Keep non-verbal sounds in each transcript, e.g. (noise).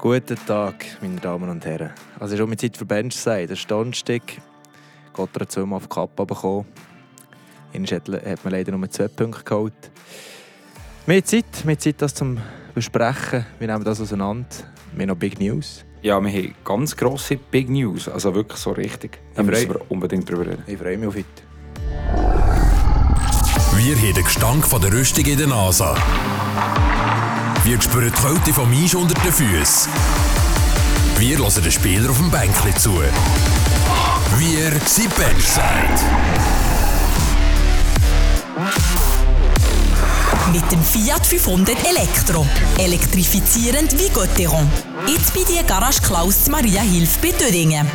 Guten Tag, meine Damen und Herren. Also es ist auch mit Zeit für Bench sein. Der Donnerstag. Gott hat zweimal auf die Kappe bekommen. Einmal hat, hat man leider nur zwei Punkte geholt. Mehr Zeit, mehr Zeit, das zu besprechen. Wir nehmen das auseinander. Wir haben noch Big News. Ja, wir haben ganz grosse Big News, also wirklich so richtig. Da Ich müssen wir unbedingt drüber reden. Ich freue mich auf heute. Wir haben den Gestank von der Rüstung in der Nase. Wir spüren die Kälte vom Eis unter den Füßen. Wir hören den Spieler auf dem Bänkli zu. Wir sind Benchside. Mit dem Fiat 500 Elektro. Elektrifizierend wie Gotteron. Jetzt bei dir Garage Klaus Maria Hilf bei Dödingen.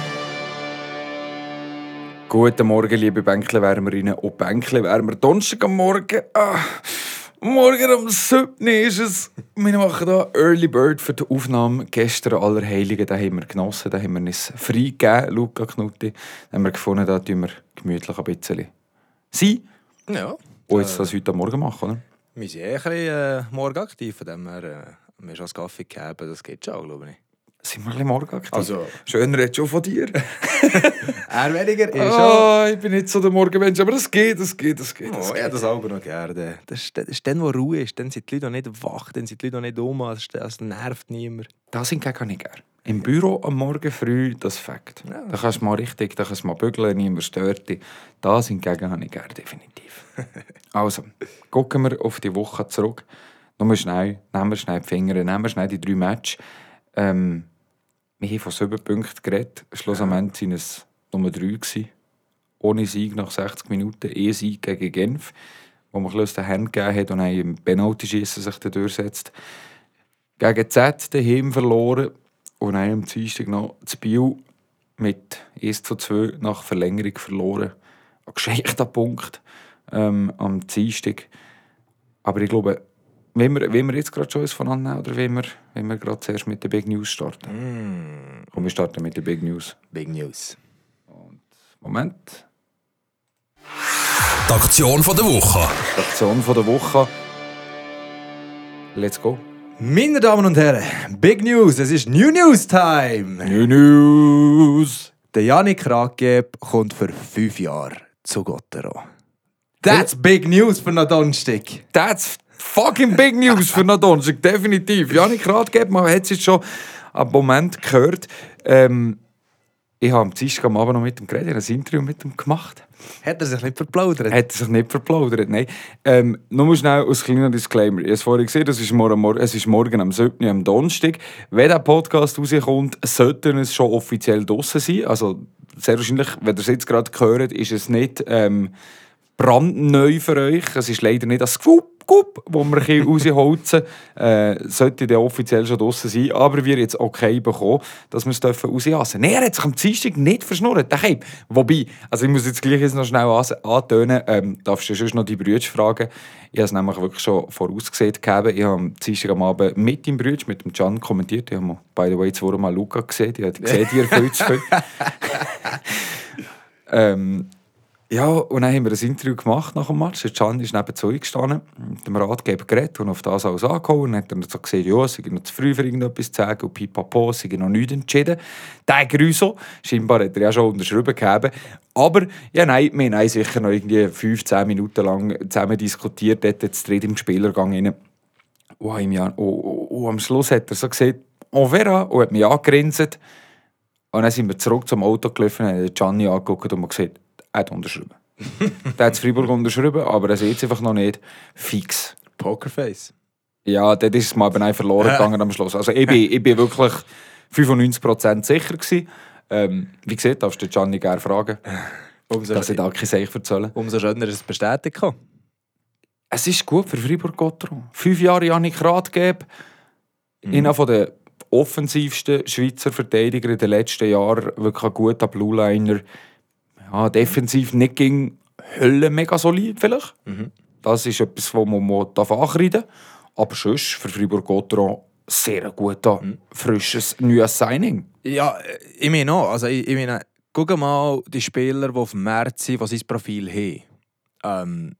Guten Morgen, liebe Bänkle-Wärmerinnen und Bänkle-Wärmer. Donnerstag am Morgen. Ah, morgen um 7 Uhr ist es. Wir machen hier Early Bird für die Aufnahme. Gestern Allerheiligen, da haben wir genossen, da haben wir uns freigegeben, Luca Knutti. Da haben wir gefunden, da tun wir gemütlich ein bisschen sein. Ja. Und jetzt das heute Morgen machen, oder? Wir sind eh ein bisschen äh, morgen aktiv, von dem her äh, wir schon einen Kaffee gegeben. Das geht schon, glaube ich. Sind wir ein bisschen morgen aktiv? Also- Schöner jetzt schon von dir. (laughs) Er weniger ist Ah, ich bin nicht so der Morgenmensch, aber das geht, das geht, das geht. Das Oh, geht. ja, das auch noch gerne. Das ist, das ist dann, wo Ruhe ist. Dann sind die Leute noch nicht wach, dann sind die Leute noch nicht um. Das, das nervt niemand. Das hingegen habe ich gerne. Im Büro am Morgen früh, das Fakt. Ja. Da kannst du mal richtig, da kannst du mal bügeln, niemand stört dich. Das hingegen habe ich gerne, definitiv. (laughs) also, gucken wir auf die Woche zurück. Nur schnell, nehmen wir schnell die Finger, nehmen wir schnell die drei Matches. Ähm, wir haben von sieben Punkten geredet. Schlussendlich waren es Nummer drei. Ohne Sieg nach 60 Minuten, eh Sieg gegen Genf, wo man aus den Händen gegeben hat und dann im Penalty-Schiessen sich dann durchsetzt. Gegen Z daheim verloren und dann am Dienstag noch das Biel mit 1 zu 2 nach Verlängerung verloren. Ein gescheiter Punkt ähm, am Dienstag. Aber ich glaube, wenn wir, wenn wir jetzt gerade schon eins voneinander nehmen, oder wenn wir, wenn wir gerade zuerst mit der Big News starten? Und wir starten mit der Big News. Big News. Moment. Die Aktion von der Woche. Die Aktion von der Woche. Let's go. Meine Damen und Herren, Big News, es ist New News Time. New News. Der Janik Raggeb kommt für fünf Jahre zu Gottero. That's big news für einen Donnerstag. That's fucking big news für Donnerstag, definitiv. Janik Ratgeber, man hat es jetzt schon am Moment gehört. Ähm, ich habe am Dienstag am Abend noch mit ihm geredet, ich ein Interview mit ihm gemacht. Hat er sich nicht verplaudert? Er hat sich nicht verplaudert, nein. Ähm, nur schnell als kleiner Disclaimer. Ich habe es vorhin gesehen, es ist morgen, mor- es ist morgen am 7. am Donnerstag. Wenn der Podcast rauskommt, sollte es schon offiziell draussen sein. Also sehr wahrscheinlich, wenn ihr es jetzt gerade hört, ist es nicht ähm, brandneu für euch. Es ist leider nicht das Gup, Gup, wo wir ein (laughs) rausholzen. Äh, sollte der offiziell schon draussen sein. Aber wir jetzt okay bekommen, dass wir es dürfen rausjassen. Nein, er hat sich am Dienstag nicht verschnurrt. Der Cape. Wobei, also ich muss jetzt gleich jetzt noch schnell an- antönen, ähm, darfst du sonst noch die Brüder fragen. Ich habe es nämlich wirklich schon vorausgesehen gegeben. Ich habe am Dienstag am Abend mit dem Brüder, mit dem Can kommentiert. Ich habe by the way, zweimal Luca gesehen. Ich habe gesehen, ihr zu viel. Ähm, ja, und dann haben wir ein Interview gemacht nach dem Match. Der Can ist neben uns gestanden, mit dem Ratgeber geredet und auf das alles angehauen. Und hat dann so gesehen, ja, es sei noch zu früh für irgendetwas zu sagen und pipapo, es sei noch nichts entschieden. Der Grüso, scheinbar hat er ja schon unterschrieben gegeben. Aber, ja nein, wir haben sicher noch irgendwie 15 Minuten lang zusammen diskutiert, dort jetzt dritt im Spielergang rein. Und, im Jahr, und, und, und am Schluss hat er so gesagt, on verra, und hat mich angegrinset. Und dann sind wir zurück zum Auto gelaufen, haben Gianni angeguckt und gesagt, er hat unterschrieben. der hat Freiburg unterschrieben, aber er sieht es einfach noch nicht fix. Pokerface. Ja, dort ist es mal einfach verloren (laughs) gegangen am Schluss. Also ich bin, ich bin wirklich 95% sicher gewesen. Ähm, wie gesagt, darfst du Gianni gerne fragen, (laughs) Umso, dass ich da kein Seich erzählen umso schöner ist es bestätigt. Es ist gut für Fribourg-Gotteron. Fünf Jahre Janik Ratgeb, einer von den offensivsten Schweizer Verteidiger in den letzten Jahren. Wirklich ein guter Blue-Liner. Ja, defensiv nicht gegen Hölle mega solid vielleicht. Das ist etwas, wo man mal ankreiden darf. Aber sonst für Fribourg-Gotteron sehr ein guter, frisches, neues Signing. Ja, ich meine auch. Also, ich, ich meine, guck mal die Spieler, die auf dem März sind, die sein Profil haben. Ähm,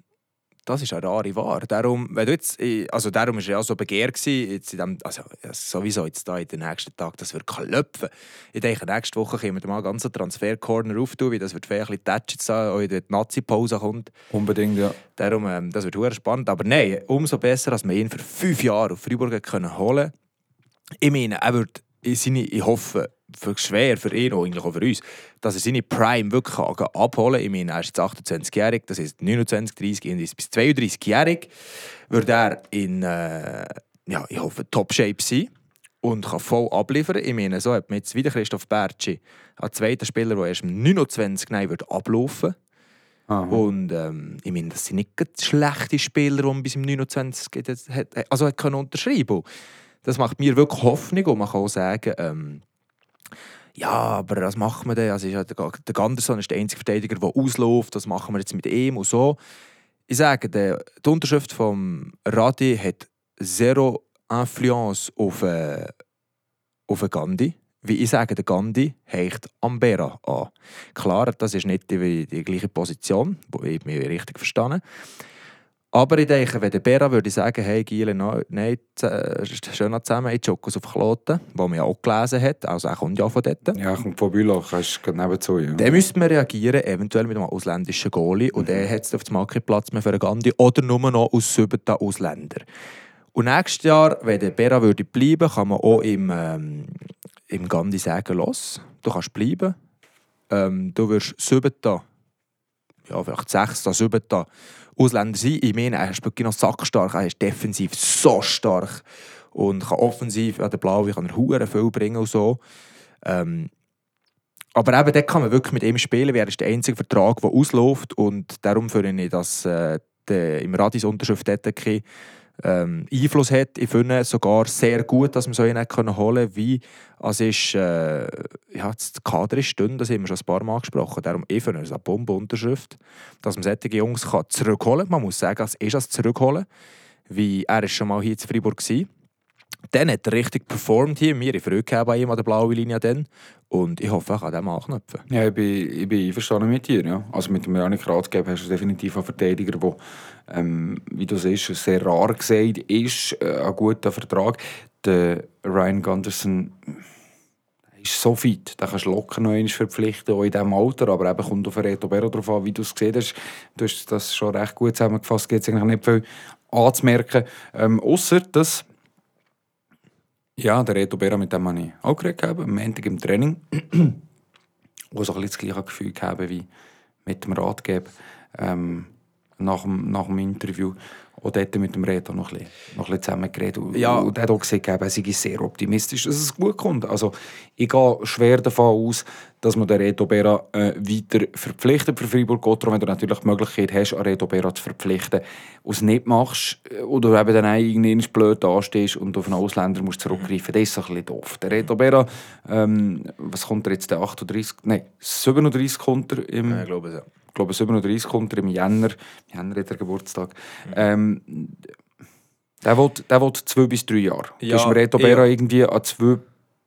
das ist eine rare Ware. Darum, wenn du jetzt, also darum war ja so begehrt, jetzt in dem, also sowieso jetzt da in den nächsten Tagen, das wird klopfen. Ich denke, nächste Woche können wir mal ganz einen Transfer-Corner auftun, wie das wird vielleicht ein bisschen jetzt da, wenn die Nazi-Pause kommt. Unbedingt, ja. Darum, ähm, das wird sehr spannend. Aber nein, umso besser, als wir ihn für fünf Jahre auf Freiburg können holen Ich meine, er wird seine, ich hoffe, schwer für ihn, eigentlich auch für uns, dass er seine Prime wirklich kann abholen kann. Ich meine, er ist jetzt 28-jährig, das heißt 29, 30 bis 32-jährig, wird er in, äh, ja, ich hoffe, Top-Shape sein und kann voll abliefern. Ich meine, so hat man jetzt wieder Christoph Bertschi, ein zweiter Spieler, der erst im 29 nein, wird ablaufen Aha. Und ähm, ich meine, das sind nicht schlechte Spieler, die man bis im 29 hat, also hat können unterschreiben Das macht mir wirklich Hoffnung und man kann auch sagen, ähm, ja, aber was machen wir denn? Also, der, der Ganderson ist der einzige Verteidiger, der ausläuft. Was machen wir jetzt mit ihm und so? Ich sage, der, die Unterschrift vom Radi hat zero Influence auf, äh, auf Gandhi. Wie ich sage, der Gandhi heicht Ambera an. Klar, das ist nicht die, die gleiche Position, wo ich mich richtig verstanden aber ich denke, wenn der Bera würde sagen, hey Giele, nein, schön zusammen, ich jogge auf Kloten, wo man ja auch gelesen hat, also er kommt ja von dort. Ja, er kommt von Bülach, er ist nebenzu. Ja. Dann müsste man reagieren, eventuell mit einem ausländischen Goalie, und mhm. der hat auf dem Markt Platz mehr für einen Gandhi, oder nur noch aus sieben Ausländer. Und nächstes Jahr, wenn der Bera würde bleiben, kann man auch im, ähm, im Gandhi sagen, los, du kannst bleiben, ähm, du wirst sieben ja, vielleicht sechs, sieben Ausländer sein. Ich meine, er ist wirklich noch sackstark, er ist defensiv so stark und kann offensiv an der Blaue kann er viel bringen und so. Ähm, aber eben, dort kann man wirklich mit ihm spielen, weil er ist der einzige Vertrag, der ausläuft und darum finde ich, dass äh, der, im Radis Unterschrift ähm, Einfluss hat. Ich finde sogar sehr gut, dass wir so einen holen können, wie es ist, äh, ja, das Kader ist dünn, das haben wir schon ein paar Mal gesprochen. Darum ich finde es eine Bombenunterschrift, dass man solche Jungs kann zurückholen kann. Man muss sagen, es ist das Zurückholen, wie er ist schon mal hier in Freiburg war. Dann hat er richtig performt hier. Wir haben Freude bei ihm an der blauen Linie. Dann. Und ich hoffe, er kann dem anknüpfen. Ja, ich bin, ich bin einverstanden mit dir. Ja. Also mit dem Janik Ratgeber hast du definitiv einen Verteidiger, der, ähm, wie du siehst, sehr rar gesagt ist. Äh, ein guter Vertrag. Der Ryan Gunderson ist so fit, da kannst du locker noch einmal verpflichten, auch in diesem Alter, aber eben kommt auf Reto Berro darauf an, wie du es gesehen hast. Du hast das schon recht gut zusammengefasst, gibt es eigentlich nicht viel anzumerken. Ähm, Außer dass ja, der Reto Bera, mit dem habe ich auch geredet, am Montag im Training. (clears throat) wo so ein das gleiche Gefühl gehabt wie mit dem Ratgeber ähm, nach, dem, nach dem Interview. Und dort mit dem Reto noch ein bisschen, noch ein bisschen zusammen geredet. Ja. Und er hat auch gesagt, er sei sehr optimistisch, dass es gut kommt. Also, ich gehe schwer davon aus, dass man den Reto Bera äh, weiter verpflichtet für Freiburg-Gotteron, wenn du natürlich die Möglichkeit hast, einen Reto Bera zu verpflichten. Und es nicht machst äh, oder eben dann irgendwie blöd dastehst und auf einen Ausländer musst zurückgreifen, das ist ein bisschen doof. Der Reto Bera, ähm, was kommt er jetzt, der 38, nein, 37 kommt er im... Ja, ich glaube es, ja glaube 37 kommt er im Jänner, im Jänner hat er Geburtstag. Mhm. Ähm, der will, der will zwei bis drei Jahre. Ja, hast Reto Bera ja. irgendwie an zwei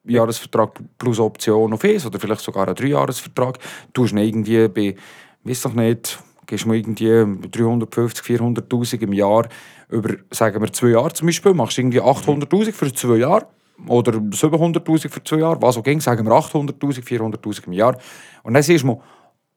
Jahresvertrag plus Option auf eins oder vielleicht sogar einen Dreijahresvertrag. Du hast irgendwie bei, weiß noch nicht, gehst du irgendwie 350, 400'000 im Jahr über, sagen wir, zwei Jahre zum Beispiel, machst du irgendwie 800'000 für zwei Jahre oder 700'000 für zwei Jahre, was auch ging, sagen wir 800'000, 400'000 im Jahr. Und dann siehst du,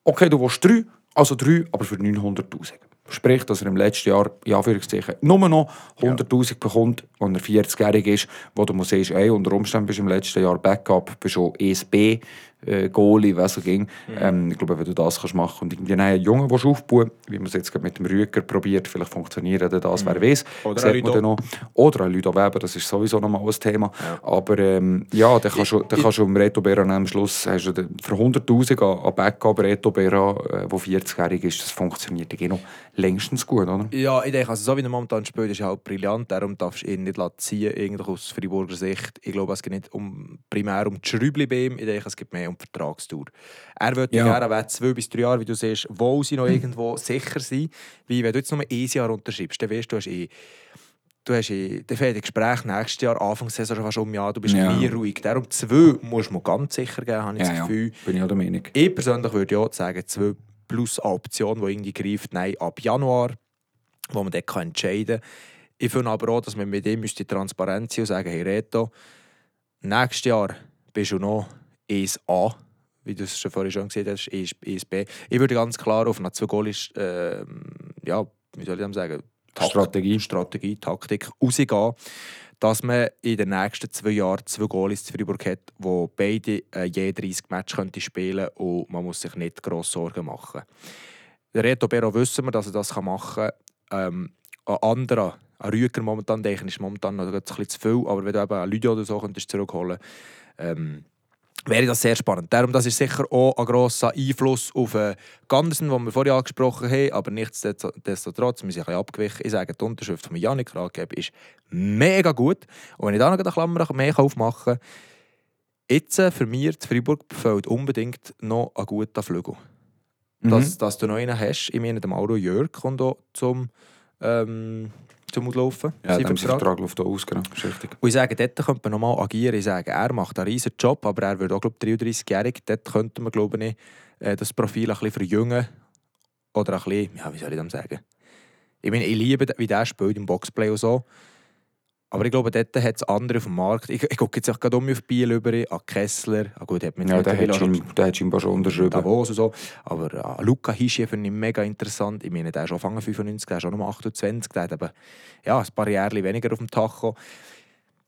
okay, du willst drei, also drei, aber für 900'000. Sprich, dass er im letzten Jahr, in Anführungszeichen, nur noch 100'000 ja. bekommt, wenn er 40-jährig ist, wo du musst ey, unter Umständen bist du im letzten Jahr Backup, bist schon ESB, äh, Goalie, was so ging. Mhm. Ähm, ich glaube, wenn du das kannst machen und irgendwie einen Jungen willst aufbauen wie man es jetzt mit dem Rüger probiert, vielleicht funktioniert das, mhm. wer weiß. Oder ein Ludo. Noch. Oder ein Ludo Weber, das ist sowieso noch mal ein Thema. Ja. Aber ähm, ja, dann kannst du, dann kannst du im Reto Bera am Schluss, hast du für 100'000 an Backup Reto Bera, äh, 40-jährig ist, das funktioniert noch längstens gut, oder? Ja, ich denke, also so wie er momentan spielt, ist halt brillant, darum darfst du ihn nicht ziehen, irgendwie aus Freiburger Sicht. Ich glaube, es geht nicht um, primär um die Schrüble bei ihm, ich denke, es geht mehr um die Vertragstour. Er würde ja. gerne zwei bis drei Jahre, wie du siehst, wo sie noch hm. irgendwo sicher sein. Wie wenn du jetzt nur ein Jahr unterschreibst, dann weißt du, hast eh du hast eh, dann fehlt Gespräch nächstes Jahr, Anfangssaison schon fast um Jahr, du bist ja. nie ruhig. Darum zwei muss man ganz sicher geben, habe ich ja, das Gefühl. Ja. Bin ich auch der Meinung. Ich persönlich würde ja sagen, zwei plus eine Option, die irgendwie greift, nein, ab Januar wo man dort kann entscheiden kann. Ich finde aber auch, dass man mit ihm müsste transparent sein und sagen, hey Reto, nächstes Jahr bist du noch 1A, wie du es schon vorhin schon gesehen hast, 1B. Ich würde ganz klar auf eine zwei Goalies, äh, ja, wie soll ich das sagen, Takt- Strategie. Strategie, Taktik rausgehen, dass man in den nächsten zwei Jahren zwei Goalies zu Freiburg hat, wo beide äh, je 30 Matches könnte spielen und man muss sich nicht gross Sorgen machen. Der Reto Bero wissen wir, dass er das machen kann. Ähm, ein anderer, ein Rüger momentan, denke ich, ist momentan noch ein bisschen zu viel, aber wenn du eben einen Lydia oder so könntest zurückholen ähm, wäre das sehr spannend. Darum, das ist sicher auch ein grosser Einfluss auf äh, Gandersen, den wir vorhin angesprochen haben, aber nichtsdestotrotz, wir sind ein bisschen abgewichen. Ich sage, die Unterschrift von Janik Rathgeb ist mega gut. Und wenn ich da noch eine Klammer mehr aufmachen kann, jetzt äh, für mich, die Freiburg fehlt unbedingt noch ein guter Flügel. Dass, dass du noch einen hast, ich meine, der Mauro Jörg kommt auch zum, ähm, zum Laufen. Ja, sein Vertrag. Vertrag läuft auch aus, genau. Und ich sage, dort könnte man nochmal agieren. Ich sage, er macht einen riesen Job, aber er wird auch, glaube ich, 33-jährig. Dort könnte man, glaube ich, äh, das Profil ein bisschen verjüngen. Oder ein bisschen, ja, wie soll ich das sagen? Ich meine, ich liebe, wie der spielt im Boxplay und so. Aber ich glaube, dort hat es andere auf dem Markt. Ich, ich gucke jetzt auch gerade um auf Biel über, an Kessler. Ah, gut, hat Ja, der hat, schon, der hat scheinbar schon unterschrieben. Davos und so. Aber äh, Luca Hischi finde ich mega interessant. Ich meine, der ist schon Anfang 95, der ist auch noch 28, der hat eben ja, ein paar Jahre weniger auf dem Tacho.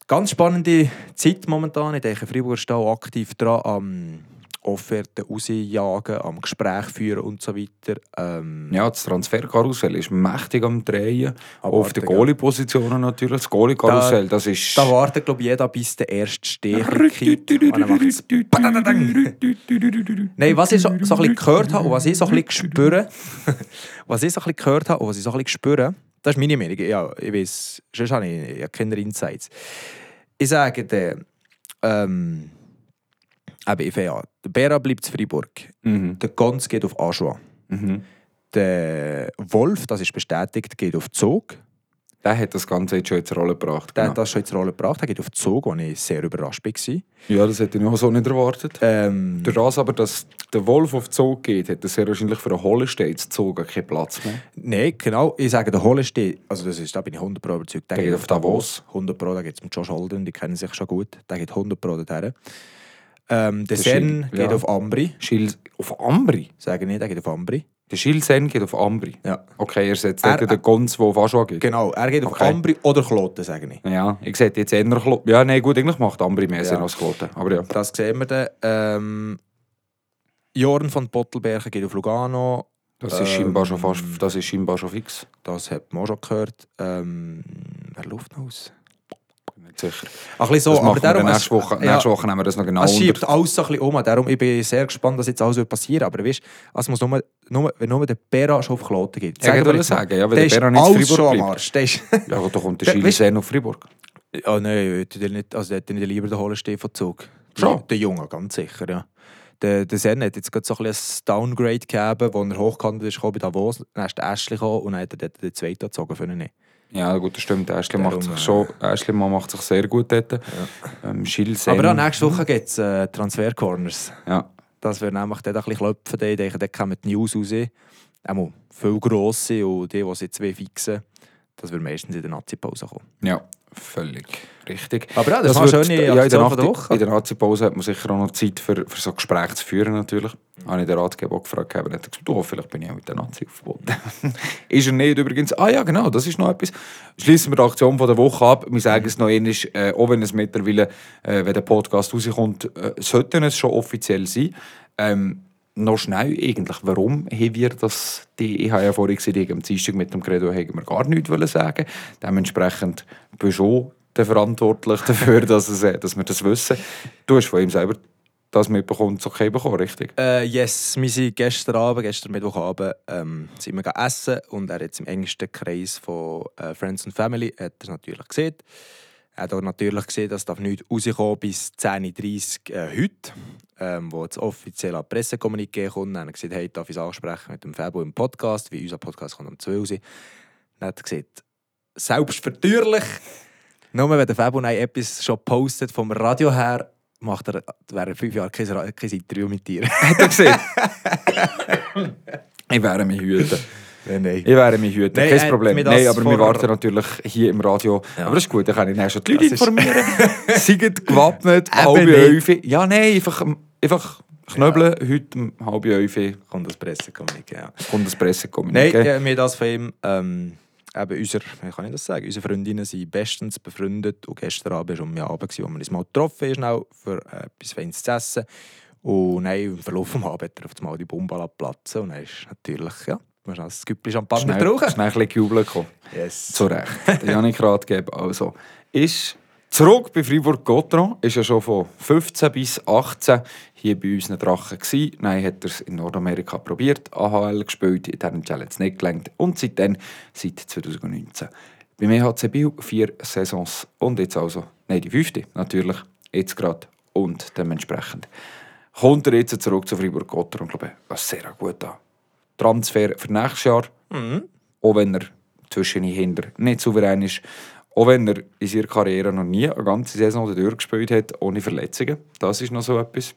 Ganz spannende Zeit momentan. Ich denke, Freiburg ist auch aktiv dran am Offerten rausjagen, am Gespräch führen und so weiter. Ähm, Ja, das Transferkarussell ist mächtig am Drehen. Aber auf den ja. Goalie-Positionen natürlich. Das Goalie-Karussell, das ist... Da wartet, glaube ich, jeder, bis der erste Stich Nein, was ich so, so ein bisschen gehört habe und was ich so ein bisschen spüre, was ich so ein bisschen gehört habe und was ich so ein bisschen spüre, das ist meine Meinung. Ja, ich weiß, sonst habe ich, habe keine Insights. Ich sage dir, ähm, eben, an. Der Bera bleibt in Freiburg. Mhm. Der Gons geht auf Aschua. Mhm. Der Wolf, das ist bestätigt, geht auf Zug. Der hat das Ganze jetzt schon in Rolle gebracht. Der Genau. hat das schon in Rolle gebracht. Er geht auf Zug, wo ich sehr überrascht war. Ja, das hätte ich auch so nicht erwartet. Ähm, Durch das aber, dass der Wolf auf Zug geht, hat er sehr wahrscheinlich für einen Hollenstein-Zug keinen Platz mehr. Nein, genau. Ich sage, der Hollenstein, also das ist, da bin ich 100 Pro überzeugt. Der, Der geht auf Davos. 100 Pro, da geht es mit Josh Holden, die kennen sich schon gut. Der geht 100 Pro dorthin. Ähm, der Der Sen Schill, geht ja. auf Ambri. Schill auf Ambri? Sage ich, der geht auf Ambri. Der Schilsen geht auf Ambri? Ja. Okay, er setzt Er- den Gonz, der auf Aschua geht. Genau, er geht auf Okay. Ambri oder Kloten, sage ich. Ja, ich sehe jetzt eher Klo- Ja, nein, gut, eigentlich macht Ambri mehr Ja. Sinn als Kloten. Aber ja. Das sehen wir dann. Ähm, Jorn von Pottelbergen geht auf Lugano. Das ist, scheinbar schon Ähm, fast, das ist scheinbar schon fix. Das hat man auch schon gehört. Ähm, wer läuft noch aus? Sicher. Ein bisschen so, aber darum... nächste Woche. ja. Nächste Woche nehmen wir das noch genau Es schiebt alles so ein bisschen um. Darum ich bin sehr gespannt, was jetzt alles wird passieren Aber weißt, es muss nur, nur, wenn nur der Bera schon auf Kloten geht. Ja, ich mal, sagen, ja, wenn der der Bera nicht in am bleibt. Arsch. Der ist, (laughs) Ja, aber da kommt der Ja, Schilsen auf Freiburg. oh nein, ich nicht, also hätte nicht lieber den Holenstein von Zug. Schon? Der, der Junge, ganz sicher, ja. Der, der Sen hat jetzt gerade so ein bisschen ein Downgrade gegeben, wo er hochgehandelt ist, bei Davos. Dann ist der Ashley gekommen und dann hat er den zweiten gezogen für ihn. Ja, gut, das stimmt. Ashley Darum, macht sich äh, schon, Ashley macht sich sehr gut dort. Ähm, Schilsen. Aber ja, nächste Woche gibt es äh, Transfer-Corners. Ja. Das wird nämlich dort ein bisschen klopfen. Ich denke, dort kommen die News raus. Einmal viel grosse und die, die sie zwei fixen, das wird meistens in der Nazi-Pause kommen. Ja, völlig richtig. Aber ja, das war eine schöne ja, in der, von der Nacht- Woche. In der Nazi-Pause hat man sicher auch noch Zeit für, für so Gespräche zu führen, natürlich. Mhm. Habe ich den Ratgeber auch gefragt, aber er hat gesagt, oh, vielleicht bin ich auch mit der Nazi aufgeboten. (laughs) ist er nicht übrigens. Ah ja, genau, das ist noch etwas. Schließen wir die Aktion von der Woche ab. Wir sagen es noch einmal, äh, auch wenn es mittlerweile, äh, wenn der Podcast rauskommt, äh, sollte es schon offiziell sein. Ähm, noch schnell eigentlich, warum haben wir das, die, ich habe ja vorhin gesagt, am Dienstag mit dem Credo haben wir gar nichts sagen. Dementsprechend bist du der verantwortlich (laughs) dafür, dass, es, äh, dass wir das wissen. Du hast von ihm selber das mitbekommen, so okay bekommen, richtig? Äh, yes, wir sind gestern Abend, gestern Mittwochabend, ähm, sind wir essen und er es im engsten Kreis von äh, Friends and Family hat es natürlich gesehen. Er hat auch natürlich gesehen, dass da nichts rauskommen bis 10.30 Uhr äh, heute, ähm, wo das offizielle Pressekommuniqué kommt. Dann hat er gesagt, hey, darf ich es ansprechen mit dem Fabo im Podcast, wie unser Podcast kommt um 12 Uhr. Dann hat er gesagt, selbstvertürlich, (laughs) nur wenn der Fabo etwas schon postet vom Radio her, macht er während fünf Jahren kein, kein Interview mit dir. (laughs) Hat er gesehen? (laughs) ich wäre mich hüten. Nein, nein. Ich wäre mich hüten, kein Problem. Nein, aber wir vor- warten natürlich hier im Radio. Ja. Aber das ist gut, dann kann ich dann schon die Leute Das ist- informieren. Seid gewappnet, halbe. Elfe. Ja, nein, einfach, einfach knöbeln. Heute um halbe Elfe Kommt das Pressekommuniqué, ja. kommt das Nein, Pressekommuniqué. ja, mir das von ihm, ähm, eben unser, wie kann ich das sagen, unsere Freundinnen sind bestens befreundet und gestern Abend war um mich Abend, wo wir uns mal getroffen haben, schnell für äh, etwas Feines zu essen. Und nein, im Verlauf des Abends er auf einmal die Bombe platzen und dann ist natürlich, ja, man kann das Güppli Champagner Schnell, brauchen. schnell ein bisschen gejubelt kommen. Yes. Zu Recht. Der (laughs) Janik Ratgeber also ist zurück bei Fribourg-Gotteron. Ist ja schon von 15 bis 18 hier bei unseren Drachen gewesen. Nein, hat er es in Nordamerika probiert, AHL gespielt, in diesem Challenge nicht gelangt und seitdem, seit 2019. Beim EHC Biel vier Saisons und jetzt also, nein, die fünfte natürlich, jetzt gerade und dementsprechend kommt er jetzt zurück zu Fribourg-Gotteron, glaube ich, was sehr gut an. Transfer für nächstes Jahr, auch wenn er zwischen Händen nicht souverän ist, auch wenn er in seiner Karriere noch nie eine ganze Saison durchgespielt hat, ohne Verletzungen. Das ist noch so etwas.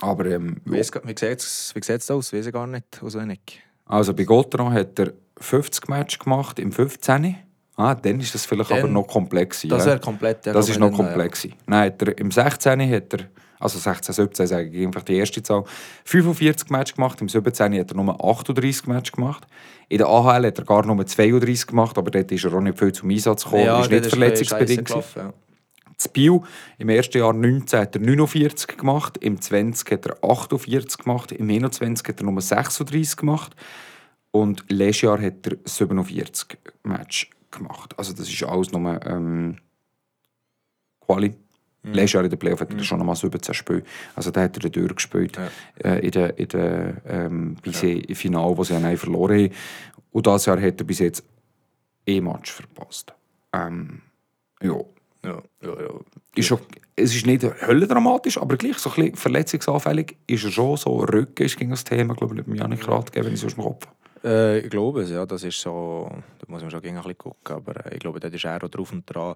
Aber ähm, Wie, sieht es wie sieht's aus? Weiß ich gar nicht, auswendig. also bei Gotteron hat er 50 Matches gemacht im 15. Ah, dann ist das vielleicht Dann- aber noch komplex. gewesen, Das ja. wäre komplett... ja, Das ist noch komplex. gewesen. Nein, hat er, im 16. hat er, also 16, 17 sage ich einfach die erste Zahl, 45 Matches gemacht, im 17. hat er nur 38 Matches gemacht. In der AHL hat er gar nur 32 gemacht, aber dort ist er auch nicht viel zum Einsatz gekommen, Ja, ist nicht verletzungsbedingt. Das Biel im ersten Jahr 19 hat er 49 gemacht, im 20 hat er 48 gemacht, im 21 hat er nur 36 gemacht und letztes Jahr hat er 47 Match gemacht. Also das ist alles nur ähm, Quali. Mhm. Letztes Jahr in der Playoff hat er schon nochmal 17 Spiele. Also da hat er durchgespielt Ja. äh, in der, in der ähm, bis im Finale, wo sie einen verloren haben. Und dieses Jahr hat er bis jetzt eh Match verpasst. Ähm, ja, Ja, ja, ja. ist schon, es ist nicht höllendramatisch, aber gleich so ein bisschen verletzungsanfällig ist er schon so. Rücken ist gegen das Thema, glaube ich, mit Janik Ratgeber, wenn ich so aus dem Kopf. Äh, ich glaube es, ja. Das ist so. Da muss man schon gegen ein bisschen gucken. Aber äh, ich glaube, da ist er auch drauf und dran.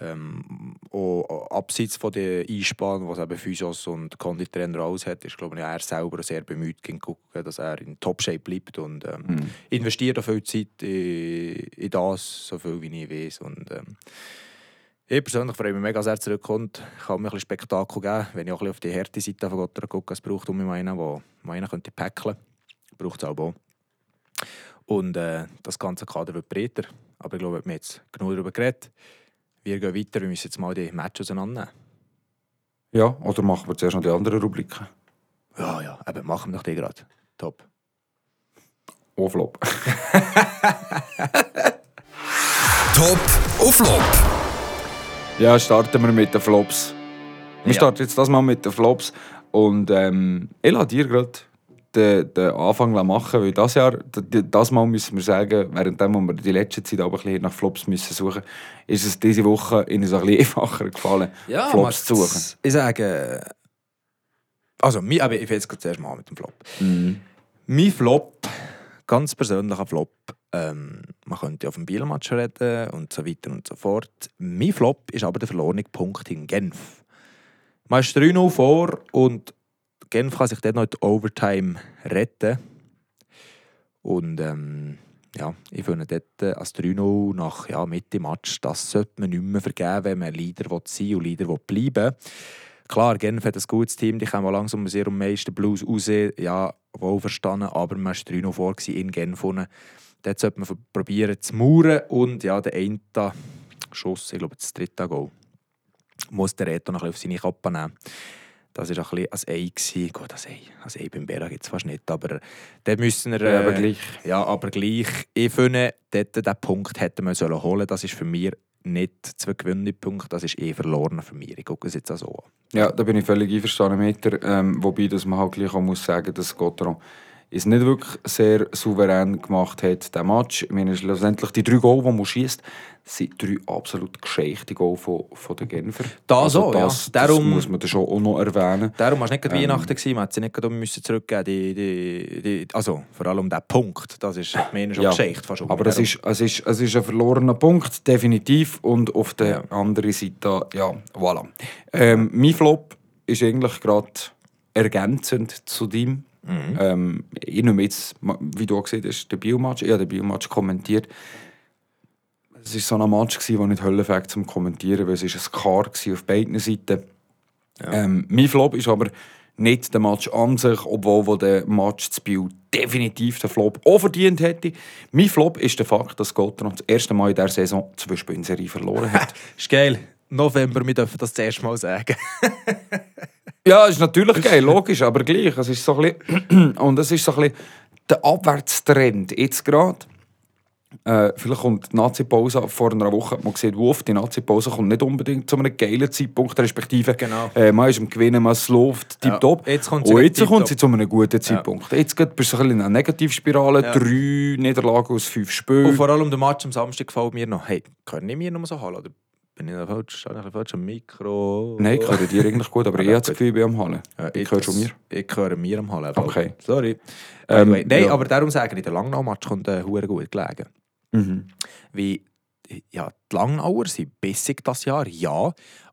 Ähm, auch abseits von den Einspannen, was eben Physios und Konditrainer alles hat, ist glaube ich, er selber sehr bemüht, gucken, dass er in Topshape bleibt und ähm, investiert auch viel Zeit in, in das, so viel wie ich weiß. Und, ähm, ich persönlich freue mich mega, dass er zurückkommt. Ich kann mir ein bisschen Spektakel geben, wenn ich auch ein bisschen auf die harte Seite von Gott gucke. Es braucht um einen, der einen könnte päckeln könnte. Braucht es auch. Und äh, das ganze Kader wird breiter. Aber ich glaube, wir haben jetzt genug darüber geredet. Wir gehen weiter, wir müssen jetzt mal die Matches auseinandernehmen. Ja, oder machen wir zuerst noch die anderen Rubriken? Ja, ja, eben, machen wir doch die gerade. Top. (laughs) Auflob. (laughs) Top auf Flop. Ja, starten wir mit den Flops. Wir Ja. starten jetzt das mal mit den Flops. Und ähm, ich lasse dir gerade den, den Anfang machen, weil das Jahr, das Mal müssen wir sagen, während wir die letzte Zeit aber ein bisschen nach Flops müssen suchen, ist es diese Woche ihnen so ein bisschen (laughs) einfacher gefallen, Flops zu suchen. Ich sage. Also, ich will jetzt zuerst mal mit dem Flop. Mhm. Mein Flop, ganz persönlicher Flop, ähm, man könnte auf dem Bielmatch reden und so weiter und so fort. Mein Flop ist aber der verlorene Punkt in Genf. Man ist 3-0 vor und Genf kann sich dort noch in die Overtime retten. Und ähm, ja, ich finde dort äh, als 3-0 nach ja, Mitte Match, das sollte man nicht mehr vergeben, wenn man Leader will sein und Leader will bleiben Klar, Genf hat ein gutes Team, die kommen langsam aus ihrem meisten Blues raus. Ja, wohl verstanden, aber man war 3-0 vor in Genf. Dort sollte man probieren zu mauern und ja, der eine Schuss, ich glaube das dritte Goal, muss der Reto noch auf seine Kappe nehmen. Das war ein bisschen als Ei. gewesen. Gut, als Ei, als Ei beim Berg gibt es fast nicht, aber dort müssen wir... Ja, aber äh, gleich. Ja, aber gleich. Ich finde, dort, diesen Punkt hätten wir sollen holen Das ist für mich nicht zwei Punkte, das ist eh verloren für mich. Ich gucke es jetzt auch so an. Ja, da bin ich völlig einverstanden mit dir. Ähm, wobei dass man halt gleich auch muss sagen, dass Gotteron es nicht wirklich sehr souverän gemacht hat, der Match. Ich meine, schlussendlich die drei Goal, die man schießt, sind drei absolut geschechte Goal von, von den Genfer. Das auch, ja. das, Darum- das muss man da schon auch noch erwähnen. Darum war es nicht Ähm. Weihnachten, gewesen, man hat sie nicht müssen zurückgeben die, die, die, Also vor allem der Punkt, das ist mir schon Ja, Geschichte. Fast. Aber es ist, es, ist, es ist ein verlorener Punkt, definitiv. Und auf der Ja. anderen Seite, ja, voilà. Ähm, mein Flop ist eigentlich gerade ergänzend zu deinem. Ähm, ich nehme jetzt, wie du gesehen hast, den Biomatch. Ich habe den Biomatch kommentiert. Es war so ein Match, der nicht Höllenfakt zum Kommentieren, weil es ist ein Kar war auf beiden Seiten. Ähm, mein Flop ist aber nicht der Match an sich, obwohl wo der Match zu Biel definitiv den Flop auch verdient hätte. Mein Flop ist der Fakt, dass Gotthard das erste Mal in dieser Saison zwei Serie verloren hat. (laughs) Ist geil. November, wir dürfen das zuerst mal sagen. (laughs) Ja, ist natürlich geil, logisch, aber gleich. Es ist so ein bisschen, (clears throat) und es ist so ein bisschen der Abwärtstrend jetzt gerade. Äh, vielleicht kommt die Nazi-Pause vor einer Woche, hat man gesehen, Wurf, die Nazi-Pause kommt nicht unbedingt zu einem geilen Zeitpunkt, respektive Genau. äh, man ist am Gewinnen, man läuft Ja, tipptopp. jetzt kommt sie Und jetzt kommt sie zu einem guten Zeitpunkt. Jetzt geht ein bisschen in einer Negativspirale, Ja. drei Niederlagen aus fünf Spielen. Und vor allem der Match am Samstag gefällt mir noch. Hey, können mir noch so halten? Oder bin ich noch falsch, stehe ich bisschen falsch am Mikro? Nein, ich höre dir eigentlich gut, aber Ja, (laughs) ich habe das. Gefühl, ich bin am Hallen. Ja, ich höre schon mir. Ich höre mir am Hallen. Okay. Sorry. Ähm, Anyway, Nein, ja. aber darum sage ich, der Langnau-Match kommt äh, gut gelegen. Mhm. Wie, ja, die Langnauer sind bissig das Jahr, ja.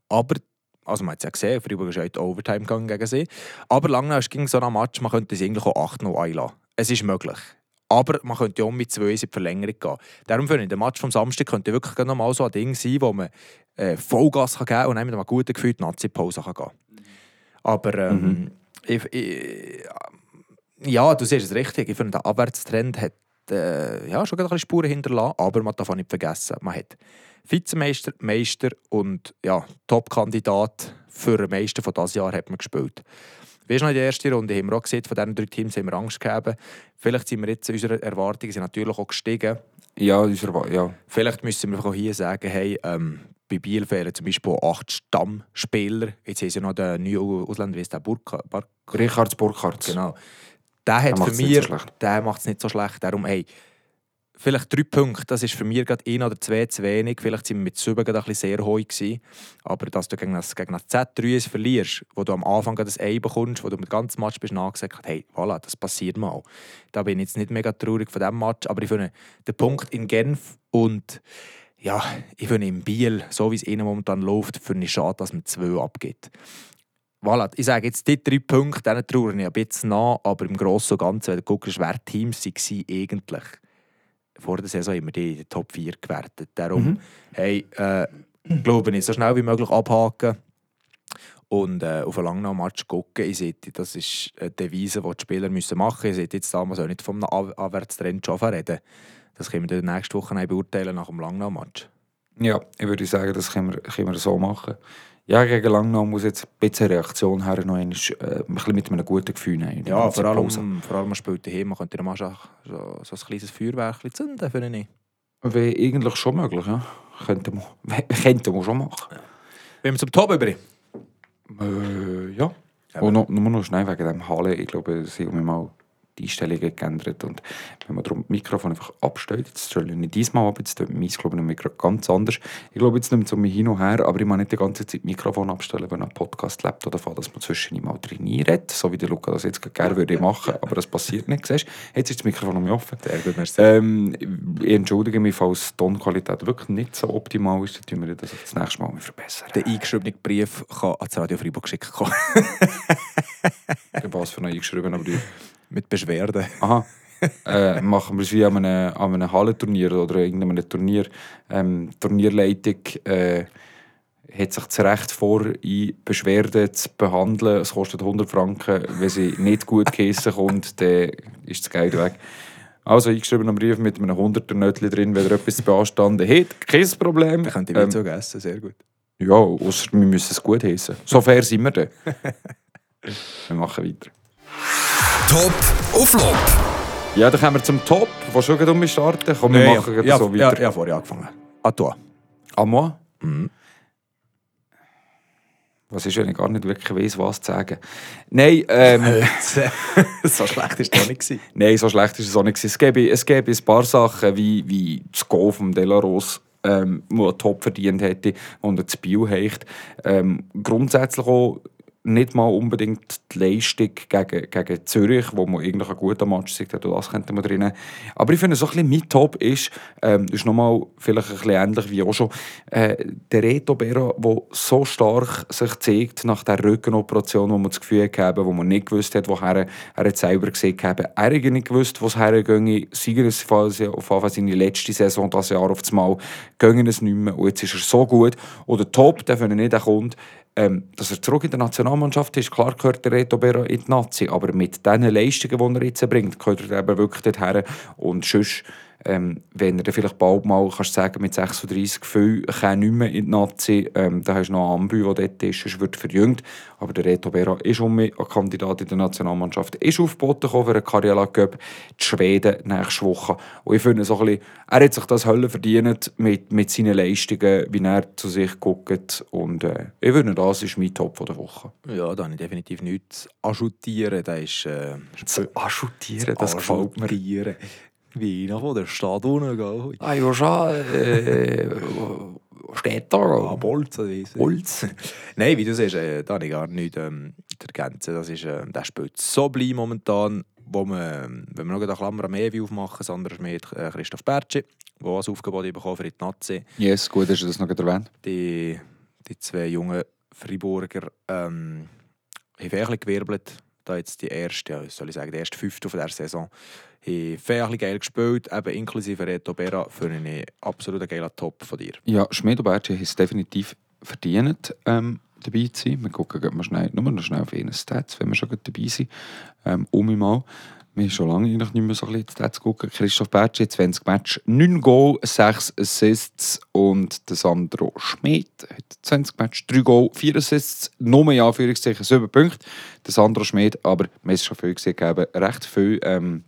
Aber, also man hat es ja gesehen, Freiburg ist ja in die Overtime gegangen gegen sie. Aber Langnau ist gegen so einen Match, man könnte es eigentlich auch 8-0 einlassen. Es ist möglich. Aber man könnte ja auch mit 2 in die Verlängerung gehen. Darum finde ich, der Match vom Samstag könnte wirklich noch mal so ein Ding sein, wo man äh, Vollgas kann geben kann und dann mit einem guten Gefühl die Nazi-Pause kann gehen Aber ähm, ich, ich, ja, du siehst es richtig. Ich finde, der Abwärtstrend hat äh, ja, schon ein bisschen Spuren hinterlassen, aber man darf auch nicht vergessen, man hat Vizemeister, Meister und ja, Top-Kandidat für den Meister von diesem Jahr hat man gespielt. Wie schon in der ersten Runde haben wir auch gesehen, von diesen drei Teams haben wir Angst gehabt. Vielleicht sind wir jetzt, unsere Erwartungen sind natürlich auch gestiegen. Ja, unser, Wa- ja. Vielleicht müssen wir auch hier sagen, hey, ähm, bei Biel fehlen zum Beispiel acht Stammspieler. Jetzt haben sie noch den neuen Ausländer, wie ist der Burka, Bar Richards Burkhardt. Genau. Der hat macht's für mich, so der macht es nicht so schlecht. Darum, hey, vielleicht drei Punkte, das ist für mich gerade ein oder zwei zu wenig. Vielleicht sind wir mit Süben gerade ein sehr hoch gewesen. Aber dass du gegen das, gegen das Z3 verlierst, wo du am Anfang das Ei bekommst, wo du mit ganzen Match bist nachgesagt hast, hey, voilà, das passiert mal. Da bin ich jetzt nicht mega traurig von diesem Match, aber ich finde, der Punkt in Genf und ja, ich finde in Biel, so wie es ihnen momentan läuft, finde ich schade, dass man zwei abgibt. Voilà, ich sage jetzt, die drei Punkte, denen traue ich ein bisschen nach, aber im Großen und Ganzen, wenn du guckst, wer Teams waren eigentlich, vor der Saison immer die in den Top 4 gewertet. Darum, hey, äh, glaube ich, so schnell wie möglich abhaken und äh, auf einen Langnau-Match gucken. Ich sehe, das ist eine Devise, die die Spieler müssen machen müssen. Ich sehe jetzt damals auch nicht vom Ab Abwärtstrend schon reden. Das können wir dann nächste Woche beurteilen nach dem Langnau-Match. Ja, ich würde sagen, das können wir, können wir so machen. Ja, gegen Langnau muss jetzt ein bisschen Reaktion her, noch äh, ein bisschen mit einem guten Gefühl nehmen. Ja, vor allem, vor allem man spielt daheim, man könnte mal so, so, ein kleines Feuerwerk zünden, finde ich. Wäre eigentlich schon möglich, ja. Könnte man, (laughs) könnte man schon machen. Wenn wir zum Top über. Äh, ja. Und noch, nur noch schnell wegen dem Halle. Ich glaube, sie haben mir mal die Einstellungen geändert. Und wenn man darum das Mikrofon einfach abstellt, jetzt stelle ich nicht diesmal ab, jetzt tut meins, glaube ich, gerade ganz anders. Ich glaube, jetzt nimmt es um mich hin und her, aber ich muss nicht die ganze Zeit das Mikrofon abstellen, wenn ein Podcast lebt oder Fall, dass man zwischen mal trainiert, so wie der Luca das jetzt gerne würde machen, aber das passiert nicht. Siehst? Jetzt ist das Mikrofon um mich offen. Sehr gut, merci. Ähm, ich entschuldige mich, falls die Tonqualität wirklich nicht so optimal ist, dann tun wir das das nächste Mal verbessern. Der eingeschriebene Brief kann ans Radio Freiburg geschickt kommen. Ich habe was für einen eingeschriebenen Brief. Mit Beschwerden. Aha. (laughs) äh, machen wir es wie an einem, an einem Hallenturnier oder irgendeinem Turnier. Ähm, Turnierleitung äh, hat sich zu Recht vor, in Beschwerden zu behandeln. Es kostet 100 Franken. Wenn sie nicht gut geheissen kommt, (laughs) dann ist das Geld weg. Also eingeschriebener Brief mit einem 100er Nötchen drin, wenn ihr etwas zu beanstanden hat. Kein Problem. Da könnt ihr Ähm, wieder essen, sehr gut. ja, außer wir müssen es gut heissen. So fair sind wir dann. (laughs) wir machen weiter. Top auf Flop. Ja, dann kommen wir zum Top. Willst du schon um starten? Komm, wir machen gerade ja, so ja, weiter. ja, vorher angefangen. A toi. À moi? Mhm. Was ist, wenn ich gar nicht wirklich weiss, was zu sagen? Nein, ähm, (laughs) so schlecht war es doch nicht. (laughs) nein, so schlecht ist es auch nicht. Es gäbe, es gäbe ein paar Sachen, wie, wie das Goal von Delaros, ähm, wo er Top verdient hätte und zu Bio heicht. Ähm, grundsätzlich auch nicht mal unbedingt die Leistung gegen, gegen Zürich, wo man eigentlich einen guten Match sieht, hat, das könnte man drin. Aber ich finde, so ein bisschen mein Top ist, ähm, ist nochmal vielleicht ein bisschen ähnlich wie auch schon, äh, der Reto Berra, der so stark sich zeigt nach der Rückenoperation, wo man das Gefühl hatte, wo man nicht gewusst hat, woher er hat selber gesehen hat. Er hat nicht gewusst, wo es hergeht. Siegersfalls auf Anfang seine letzte Saison, das Jahr auf das Mal, gehen es nicht mehr. Und jetzt ist er so gut. Oder top, der er nicht kommt, ähm, dass er zurück in der Nationalmannschaft ist. Klar gehört der Reto Berra in die Nazi, aber mit den Leistungen, die er jetzt bringt, gehört er eben wirklich dorthin. Und sonst ähm, wenn er vielleicht bald mal kannst sagen, mit 36 viel kann nicht mehr in die Nazi, ähm, dann hast du noch Ambü, der dort ist, es wird verjüngt. Aber der Reto Berra ist um mich ein Kandidat in der Nationalmannschaft, ist aufgeboten für einen Karriere Cup, die Schweden nächste Woche. Und ich finde so ein bisschen, er hat sich das Hölle verdient mit, mit seinen Leistungen, wie er zu sich guckt. Und äh, ich finde, das ist mein Top der Woche. Ja, da habe ich definitiv nichts aschutieren. Das ist... Äh, zu aschutieren, das gefällt mir. Wie nach wo der Stadt unten geht. Ah ja, schon. Äh, steht da. Ah, Bolz oder wie? Bolz. Nein, wie du siehst, äh, da habe ich gar nichts ähm, ergänzen. Das ist, äh, der spielt so blei momentan, wo man, wenn wir noch eine Klammer am Ewi aufmachen, das andere ist mit äh, Christoph Bertschi, der als Aufgebot bekommen für die Nazi. Yes, gut, hast du das noch erwähnt. Die, die zwei jungen Freiburger ähm, haben ein bisschen gewirbelt. Da jetzt die erste, ja, soll ich sagen, die erste Fünfte von der Saison haben sehr geil gespielt, eben inklusive Reto Berra, für einen absolut geilen Top von dir. Ja, Schmid und haben es definitiv verdient, ähm, dabei zu sein. Wir gucken mal schnell, nur noch schnell auf ihren Stats, wenn wir schon dabei sind. Ähm, um mal. Wir haben schon lange nicht mehr so ein bisschen Stats gucken. Christoph Bertschi, 20 Matches, 9 Goal, 6 Assists und der Sandro Schmidt hat 20 Matches, 3 Goal, 4 Assists, nur in Anführungszeichen 7 Punkte. Der Sandro Schmidt, aber wir haben es schon viel gesehen, recht viel ähm,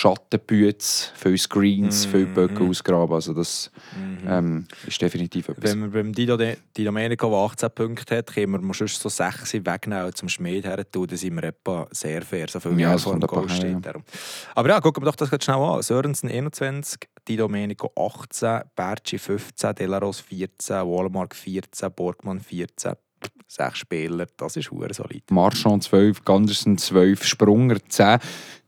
Schattenbüts, viele Screens, mm, viele Böcke mm. ausgraben. Also das mm ähm, ist definitiv etwas. Wenn wir beim Dido, Di Domenico, der 18 Punkte hat, können wir sonst so 6 wegnehmen zum Schmied her tun, dann sind wir etwa sehr fair, so viel ja, vor dem Goal steht. Ja. Aber ja, gucken wir doch das schnell an. Sörensen 21, Di Domenico 18, Berci 15, Delaros 14, Walmark 14, Borgmann 14, sechs Spieler, das ist hure solid. Marchand 12, Gandersen 12, Sprunger 10.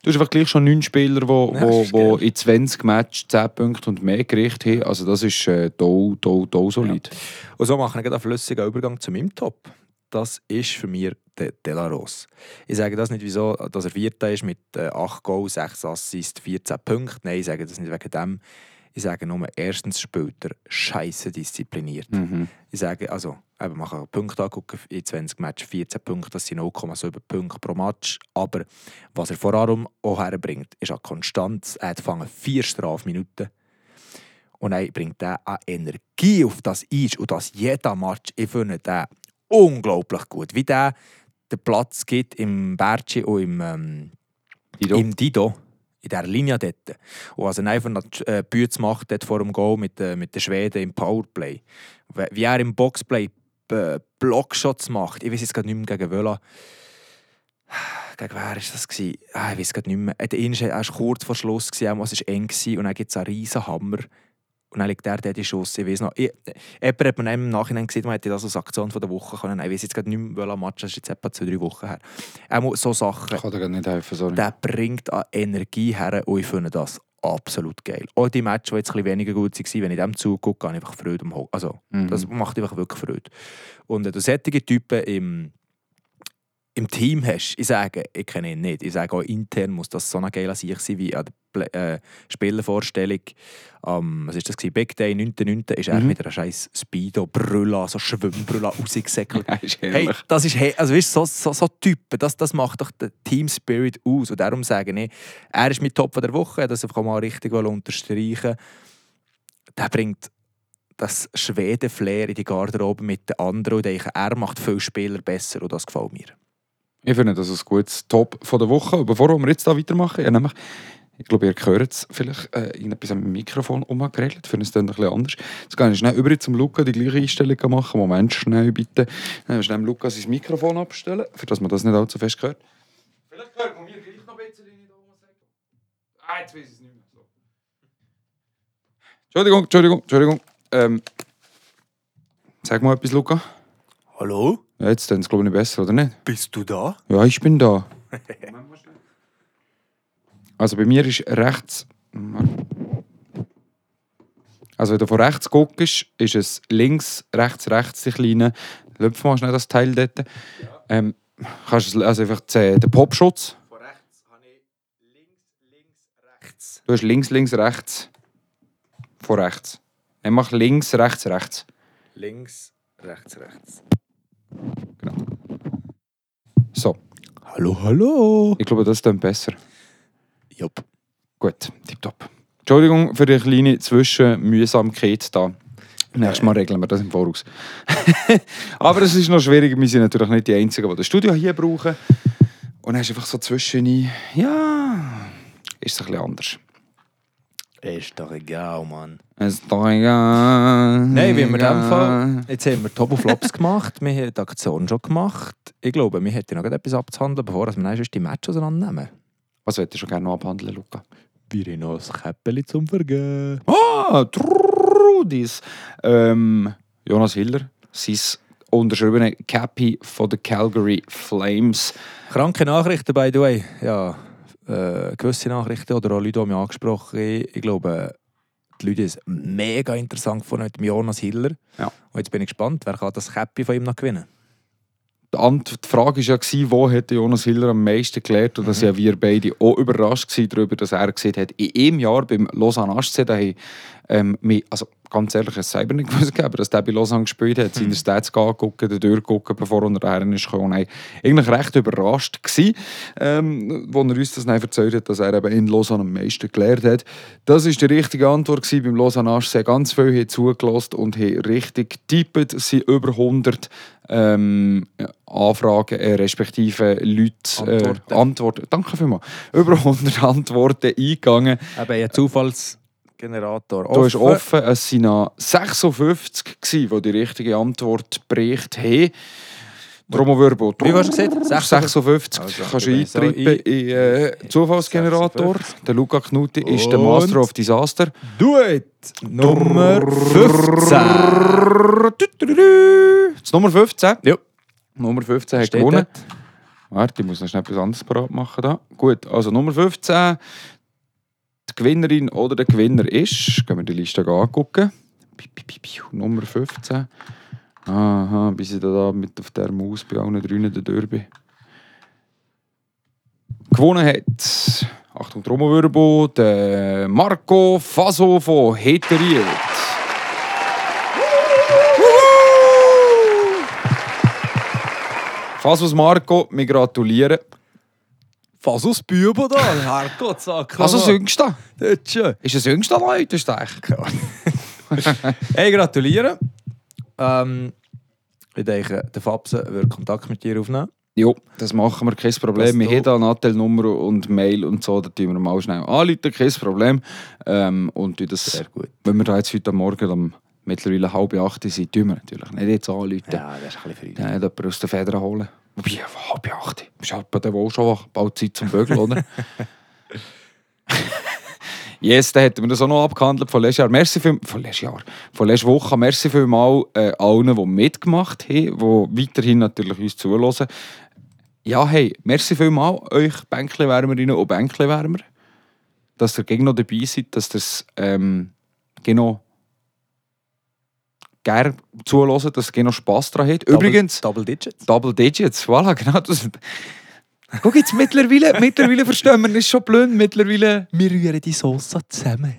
Du hast einfach gleich schon neun Spieler, die wo, wo, wo in 20 Matches 10 Punkte und mehr gerichtet haben. Also das ist äh, do, do, do solid. Ja. Und so machen wir einen flüssigen Übergang zu meinem Top. Das ist für mich der Delaros. Ich sage das nicht, wieso, dass er Vierter ist mit 8 äh, Goals, 6 Assists, 14 Punkten. Nein, ich sage das nicht wegen dem. Ich sage nur, erstens spielt er scheiße diszipliniert. Mhm. Ich sage, also, eben, man kann Punkte angucken, in 20 Matches 14 Punkte, das sind 0,7 Punkte pro Match. Aber was er vor allem auch herbringt, ist eine Konstanz. Er hat fangen vier Strafminuten. Und er bringt er eine Energie auf das Eis und das jeder Match. Ich finde den unglaublich gut. Wie der den Platz gibt im Berci und im, ähm, Dido. im Dido in dieser Linie dort. Und er einfach noch äh, Bütz macht dort vor dem Goal mit, äh, mit den Schweden im Powerplay. Wie er im Boxplay äh, Blockshots macht. Ich weiß jetzt gerade nicht mehr gegen Wöla. Gegen wer war das? Ah, ich weiß gerade nicht mehr. Er war kurz vor Schluss, es war eng und dann gibt es einen riesen Hammer und dann liegt der dort in Schuss. Ich weiß noch, ich, jemand hat mir im Nachhinein gesehen, man hätte das als Aktion von der Woche können. Ich weiß jetzt gerade nicht mehr, Match, das ist jetzt etwa zwei, drei Wochen her. Auch so Sachen. Ich kann dir nicht helfen, sorry. Der bringt an Energie her und ich finde das absolut geil. Auch die Matches, die jetzt ein bisschen weniger gut waren, wenn ich dem zugucke, habe ich einfach Freude am Also, mhm. das macht einfach wirklich Freude. Und äh, solche Typen im im Team hast, ich sage, ich kenne ihn nicht, ich sage auch intern muss das so eine geile Sicht sein, wie an der äh, Spielervorstellung am, was ist das gewesen? Big Day 9.9. ist er mhm. mit einer scheiß Speedo Brülla, so Schwimmbrülla rausgesäckelt. (laughs) hey, das ist, also weißt, so, so, so Typen, das, das macht doch den Team Spirit aus und darum sage ich, er ist mein Top der Woche, das einfach mal richtig unterstreichen der bringt das Schweden-Flair in die Garderobe mit den anderen und denke, er macht viele Spieler besser und das gefällt mir. Ich finde das ein gutes Top von der Woche. Und bevor wir jetzt da weitermachen, ja, nämlich, ich glaube, ihr hört es vielleicht äh, irgendetwas am Mikrofon umgeregelt. Für uns dann ein bisschen anders. Jetzt kann ich schnell über zum Luca die gleiche Einstellung machen. Moment, schnell bitte. Dann schnell Luca sein Mikrofon abstellen, für dass man das nicht allzu fest hört. Vielleicht hört man mir gleich noch ein bisschen nicht sagen. Ah, jetzt weiß ich es nicht mehr. So. Entschuldigung, Entschuldigung, Entschuldigung. Ähm, sag mal etwas, Luca. Hallo? Ja, jetzt dann glaube ich nicht besser, oder nicht? Bist du da? Ja, ich bin da. Also bei mir ist rechts. Also wenn du von rechts guckst, ist es links, rechts, rechts die kleine. Löpf mal schnell das Teil dort. Ähm, kannst du also einfach den den Popschutz. Von rechts habe ich links, links, rechts. Du hast links, links, rechts. Von rechts. Dann mach links, rechts, rechts. Links, rechts, rechts. So, Hallo, hallo. ich glaube, das ist dann besser. Jupp. Gut, tipptopp. Entschuldigung für die kleine Zwischenmühsamkeit da. Nächstes Mal regeln wir das im Voraus. (laughs) Aber es ist noch schwierig. Wir sind natürlich nicht die Einzigen, die das Studio hier brauchen. Und dann ist einfach so zwischen ja, ist es ein bisschen anders. Ist doch egal, Mann. Es ist doch egal. Nein, wie wir in dem. Fall. Jetzt haben wir Top of Flops (laughs) gemacht, wir haben die Aktion schon gemacht. Ich glaube, wir hätten noch etwas abzuhandeln, bevor wir dann die Match auseinandernehmen. Was würdest du schon gerne noch abhandeln, Luca? Wir haben noch ein Käppeli zum Vergeben. Ah, Trudis. Ähm, Jonas Hiller, sein unterschriebene Cappy von den Calgary Flames. Kranke Nachrichten, by the way. Ja, äh, gewisse Nachrichten oder auch Leute, die mich angesprochen haben. Ich glaube, die Leute es mega interessant gefunden mit Jonas Hiller. Ja. Und jetzt bin ich gespannt, wer kann das Käppi von ihm noch gewinnen? Die, Ant die Frage war ja, wo hat Jonas Hiller am meisten gelernt? Und da sind ja wir beide auch überrascht darüber, dass er gesehen hat, in einem Jahr beim Lausanne HC, da haben, ähm, also ganz ehrlich, es selber nicht gewusst, aber dass der bei Lausanne gespielt hat, seine Stats angeguckt, den durchgeguckt, bevor er daher ist gekommen. War eigentlich recht überrascht, gewesen, ähm, als er uns das dann erzählt hat, dass er eben in Lausanne am meisten gelernt hat. Das war die richtige Antwort gewesen. beim Lausanne HC. Ganz viele haben zugelassen und haben richtig getippt. Es sind über 100 ähm, Anfragen, äh, respektive Leute, Antworten. Äh, Antworten. Danke vielmals. Über 100 Antworten eingegangen. Eben ein Zufallsgenerator. Da ist offen, es waren noch 56 gewesen, die die richtige Antwort berichtet haben. Trommelwirbel. Wie hast du gesagt? 56. Also, kannst du ich bin so eintrippen in äh, Zufallsgenerator. 56. Der Luca Knutti ist der Und? Master of Disaster. Do it! Nummer 15. Das Nummer 15. Ja. Nummer 15 hat Steht gewonnen. dort. Warte, ich muss noch schnell etwas anderes parat machen. Da. Gut, also Nummer 15. Die Gewinnerin oder der Gewinner ist. Gehen wir die Liste piu. Nummer 15. Aha, bis ich da, mit auf der Maus bei allen drinnen der Derby. Gewonnen hat, Achtung, Trommelwirbel, der Marco Faso von Heteriert. Fasos Marco, wir gratulieren. Was aus Bübo da? Herrgott, sag Also das Jüngste. Dort schon. Ist das Jüngste Leute, ist das? (laughs) Hey, gratuliere. Ähm, ich denke, der Fabse wird Kontakt mit dir aufnehmen. Jo, das machen wir, kein Problem. Das Wir du- haben da eine Nattel-Nummer und Mail und so, da tun wir mal schnell anrufen, kein Problem. Ähm, und das, Sehr gut. wenn wir da jetzt heute Morgen um mittlerweile halb acht sind, tun wir natürlich nicht jetzt anrufen. Ja, das ist ein bisschen früh. Nicht jemanden aus den Federn holen. Wobei, halb acht. Ist halt bei auch schon wach. bald Zeit zum Bügeln, oder? (laughs) yes, dann hätten wir das auch noch abgehandelt von letztes Jahr. Merci viel, von letztes Jahr, von letzter Woche. Merci vielmal äh, allen, die mitgemacht haben, die weiterhin natürlich uns zuhören. Ja, hey, merci vielmal euch Bänkli-Wärmerinnen und Bänkli-Wärmer, dass ihr gegen noch dabei seid, dass ihr es ähm, genau gerne zuhören, dass ihr noch Spass daran habt. Übrigens, Double Digits. Double Digits, voilà, genau. Das. Guck jetzt, mittlerweile, (laughs) mittlerweile verstehen wir es schon blöd. Mittlerweile, Wir rühren die Soße zusammen.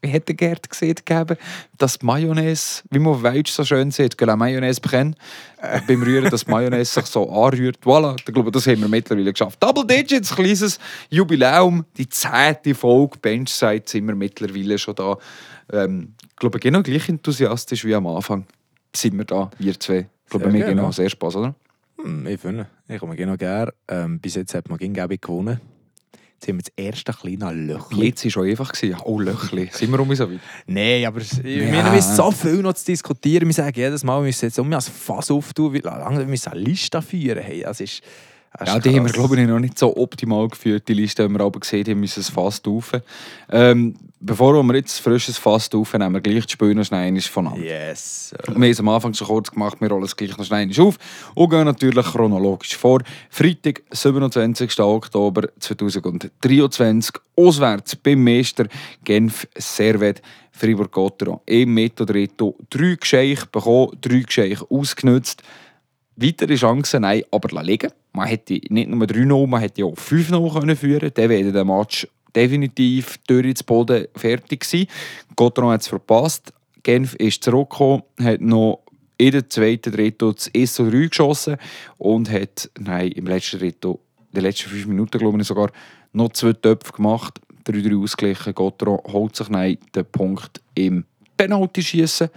wie hätte Gerd gesehen, gegeben, dass die Mayonnaise, wie man auf Deutsch so schön sieht, la Mayonnaise bekennt, äh, beim Rühren, dass Mayonnaise sich so anrührt. Voilà, ich glaube, das haben wir mittlerweile geschafft. Double Digits, kleines Jubiläum, die zehnte Folge Benchside sind wir mittlerweile schon da. Ähm, ich glaube, genau gleich enthusiastisch wie am Anfang sind wir da, wir zwei. Ich glaube, wir genau sehr Spaß, oder? Hm, ich finde, ich komme genau gerne. Ähm, bis jetzt hat man Gingabi gewonnen. Jetzt haben wir das erste kleine Löchchen. Jetzt war schon einfach. Oh, Löchli. Sind wir um so weit? Nein, aber Ja. wir haben so viel noch zu diskutieren. Wir sagen jedes Mal, wir müssen jetzt um ein Fass auftun, wie lange wir eine Liste führen. Hey, das ist, Das Ja, die haben wir, glaube ich, noch nicht so optimal geführt. Die Liste haben wir aber gesehen, die müssen es fast auf. Ähm, bevor wir jetzt frisches Fast auf, nehmen wir gleich die noch schnell einmal von an. Yes. Wir haben es am Anfang schon kurz gemacht, wir rollen es gleich noch schnell auf und gehen natürlich chronologisch vor. Freitag, 27. Oktober 2023, auswärts beim Meister Genf Servet Fribourg-Gotteron. Im Metodretto drei Gescheich bekommen, drei Gescheich ausgenutzt. Weitere Chancen, nein, aber liegen. Man hätte nicht nur 3-0, man hätte auch 5-0 können führen Dann wäre der Match definitiv durch ins Boden fertig gewesen. Gotteron hat es verpasst. Genf ist zurückgekommen, hat noch in der zweiten Drittel das SO3 geschossen und hat nein, im letzten Drittel, in den letzten fünf Minuten glaube ich sogar, noch zwei Töpfe gemacht. 3-3 ausgeglichen. Gotteron holt sich nein, den Punkt im Penalty-Schießen.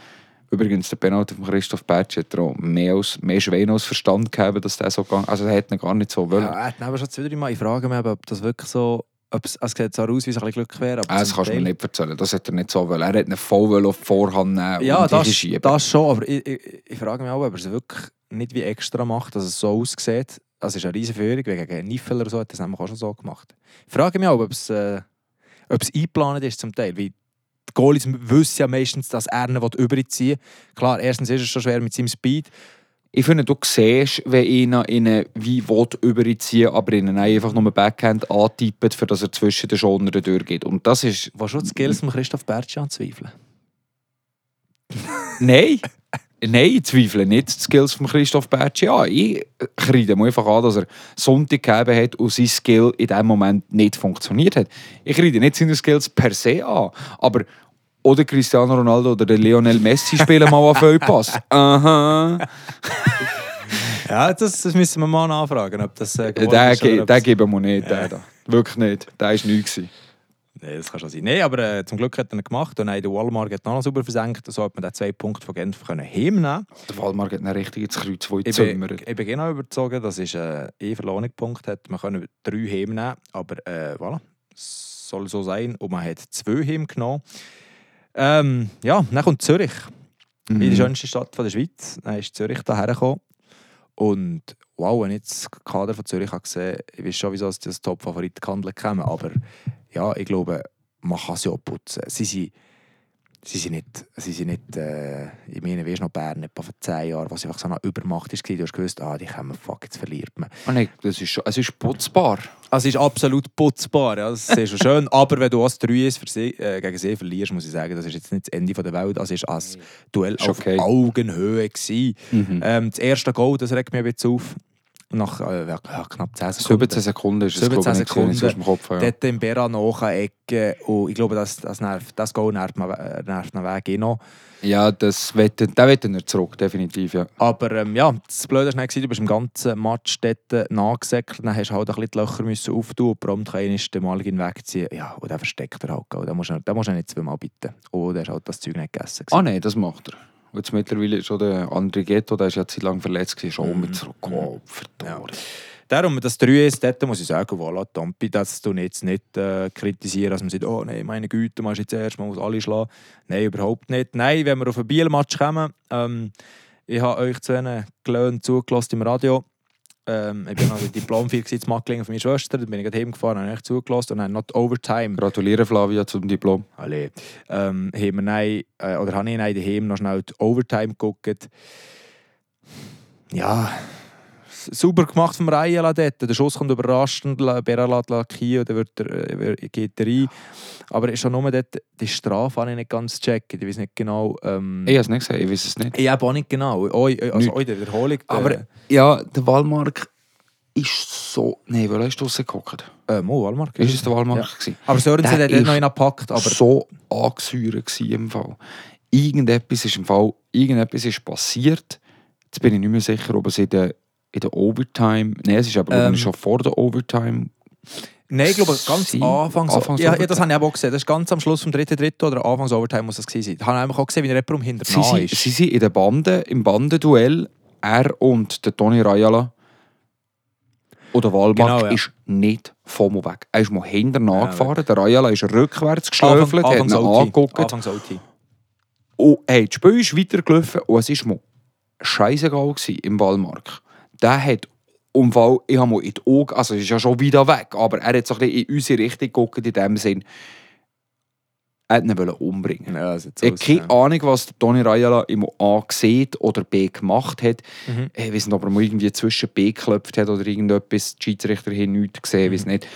Übrigens, der Penalty von Christoph Bertsch hat auch mehr, als, mehr Schwein als Verstand gegeben, dass der so ging. Also, er hätte ihn gar nicht so wollen. Ja, er hat aber schon zwei, drei Mal. Ich frage mich, ob das wirklich so. Ob es, es sieht so aus, wie es ein bisschen Glück wäre. aber Ah, das kannst du mir nicht erzählen. Das hat er nicht so wollen. Er hat ihn voll auf die Vorhand nehmen Ja, und das, hinschieben. das schon, aber ich, ich, ich frage mich auch, ob er es wirklich nicht wie extra macht, dass es so aussieht. Es ist eine riesige Führung, weil gegen Niffel oder so hat er es nämlich auch schon so gemacht. Ich frage mich auch, ob es, äh, ob es eingeplant ist zum Teil, weil die Goalies wissen ja meistens, dass er ihn überziehen will. Klar, erstens ist es schon schwer mit seinem Speed. Ich finde, du siehst, wenn einer ihn wie will überziehen aber ihn einfach nur Backhand antippt, für dass er zwischen den Schonern durchgeht. Und das ist... Was schon die Skills von Christoph Bertsch anzweifeln? Nein! (laughs) Nein, ich zweifle nicht die Skills von Christoph Bertsch. Ja, ich kreide ihm einfach an, dass er Sonntag gegeben hat und sein Skill in diesem Moment nicht funktioniert hat. Ich kreide nicht seine Skills per se an, aber oder Cristiano Ronaldo oder der Lionel Messi spielen mal auf Vollpass. (laughs) Aha. Ja, das, das müssen wir mal nachfragen, ob das äh, geworden Den, ist den geben wir nicht. Den da. Wirklich nicht. Der war nichts. Nein, das kann schon sein. Nein, aber äh, zum Glück hat er ihn gemacht und der Walmart hat noch sauber versenkt. So hat man den zwei Punkte von Genf können heimnehmen Der Wallmark hat ihn richtig ins Kreuz, wo ich Ich bin, genau überzeugt, das ist äh, ein verlorener Punkt. Hat. Man können drei heimnehmen, aber äh, voilà, es soll so sein. Und man hat zwei heimgenommen. Ähm, ja, dann kommt Zürich. Mhm. in die schönste Stadt von der Schweiz. Dann ist Zürich hierher gekommen. Und wow, wenn ich jetzt das Kader von Zürich habe gesehen ich weiß schon, wieso sie das Top-Favorit gehandelt haben. Aber ja, ich glaube, man kann sie auch putzen. Sie sind, sie sind nicht, sie sind nicht äh, ich meine, weißt du noch Bern, etwa vor 10 Jahren, was einfach so eine Übermacht war. Du hast gewusst, ah, die kommen, fuck, jetzt verliert man. Ah, nein, das ist schon, es ist putzbar. Es ist absolut putzbar, ja, das ist schon schön. (laughs) Aber wenn du als 3 ist für sie, äh, gegen sie verlierst, muss ich sagen, das ist jetzt nicht das Ende der Welt. Das ist als Duell Ist auf okay. Augenhöhe gewesen. Mhm. Ähm, das erste Goal, das regt mich ein bisschen auf. Nach äh, ja, knapp 10 Sekunden. 17 Sekunden ist es, 17 glaube ich, wenn ich Sekunden. dem Kopf. Ja. Dort im Bera nachecke. Und ich glaube, das, das, nervt, das Goal nervt, man, äh, nervt ihn weg eh noch. Ja, das wette, den wetten wir zurück, definitiv. Ja. Aber ähm, ja, das Blöde war du bist im ganzen Match dort nachgesäckelt. Dann hast du halt ein bisschen die Löcher müssen auftun und prompt kann den Malgin wegziehen. Ja, und dann versteckt er halt. Da musst du musst du nicht zweimal bitten. Und er hat halt das Zeug nicht gegessen. Ah nein, das macht er. Jetzt mittlerweile ist schon der André Ghetto, der ist ja zu lang verletzt, gewesen, schon Mhm. mit zurückgekommen. Verdammt. Darum, das 3 ist, dort muss ich sagen, voilà, Tampi, das du jetzt nicht äh, kritisieren, dass man sagt, oh nein, meine Güte, man ist jetzt erst, man muss alle schlagen. Nein, überhaupt nicht. Nein, wenn wir auf einen Bielmatch kommen, ähm, ich habe euch zu einem gelöhnt zugelassen im Radio. Ähm, ich bin noch Diplomfeier gewesen, in Macklingen von meiner Schwester, dann bin ich gerade heimgefahren, habe euch zugelassen und dann not overtime. Gratuliere Flavia zum Diplom. Alle. Ähm, haben wir nein, äh, oder habe ich nein daheim noch schnell die Overtime geguckt. Ja, super gemacht vom Rayala dort. Der Schuss kommt überraschend, La- Bera lässt lackieren und dann wird er, äh, geht er rein. Aber ist schon nur dort, die Strafe habe ich nicht ganz gecheckt. Ich weiß nicht genau... Ähm, Ich habe es nicht gesagt, ich weiß es nicht. ich habe auch nicht genau. Oh, also oh, der Wiederholung. Der, Aber ja, der Wallmark ist so... Nein, wo hast du rausgeguckt? äh, Mo, Walmart. Ist es der Wallmark? Ja. Aber Sörensen hat ist noch einen gepackt. Aber so angesäuert im Fall. Irgendetwas ist im Fall, irgendetwas ist passiert. Jetzt bin ich nicht mehr sicher, ob es in der, in der Overtime, nein, es ist aber Ähm, schon vor der Overtime. Nein, ich glaube, ganz Sie- Anfangs... Anfangs ja, ja, das habe ich auch gesehen. Das ist ganz am Schluss vom dritten Drittel oder Anfangs Overtime muss das gewesen sein. Da habe ich auch gesehen, wie der Reprum hinter Sie sind, ist. sie sind in der Bande, im Bandenduell, er und der Toni Rayala. Und der Wallmark Genau, ja. ist nicht vom weg. Er ist mal hinten Ja, nachgefahren, der Rayala ist rückwärts geschlöfelt, hat ihn angeguckt. Anfangs OT. Und hey, das Spiel ist weitergelaufen und es war mir scheißegal im Wallmark. Der hat Und weil ich habe mal in die Augen, also es ist ja schon wieder weg, aber er hat so ein bisschen in unsere Richtung geguckt, in dem Sinn, er wollte ihn umbringen. Ja, Ich habe keine. Ahnung, was Toni Rayala im A gesehen oder B gemacht hat. Mhm. Ich weiß nicht, ob er mal irgendwie zwischen B geklopft hat oder irgendetwas. Die Schiedsrichter haben nichts gesehen, weiß nicht.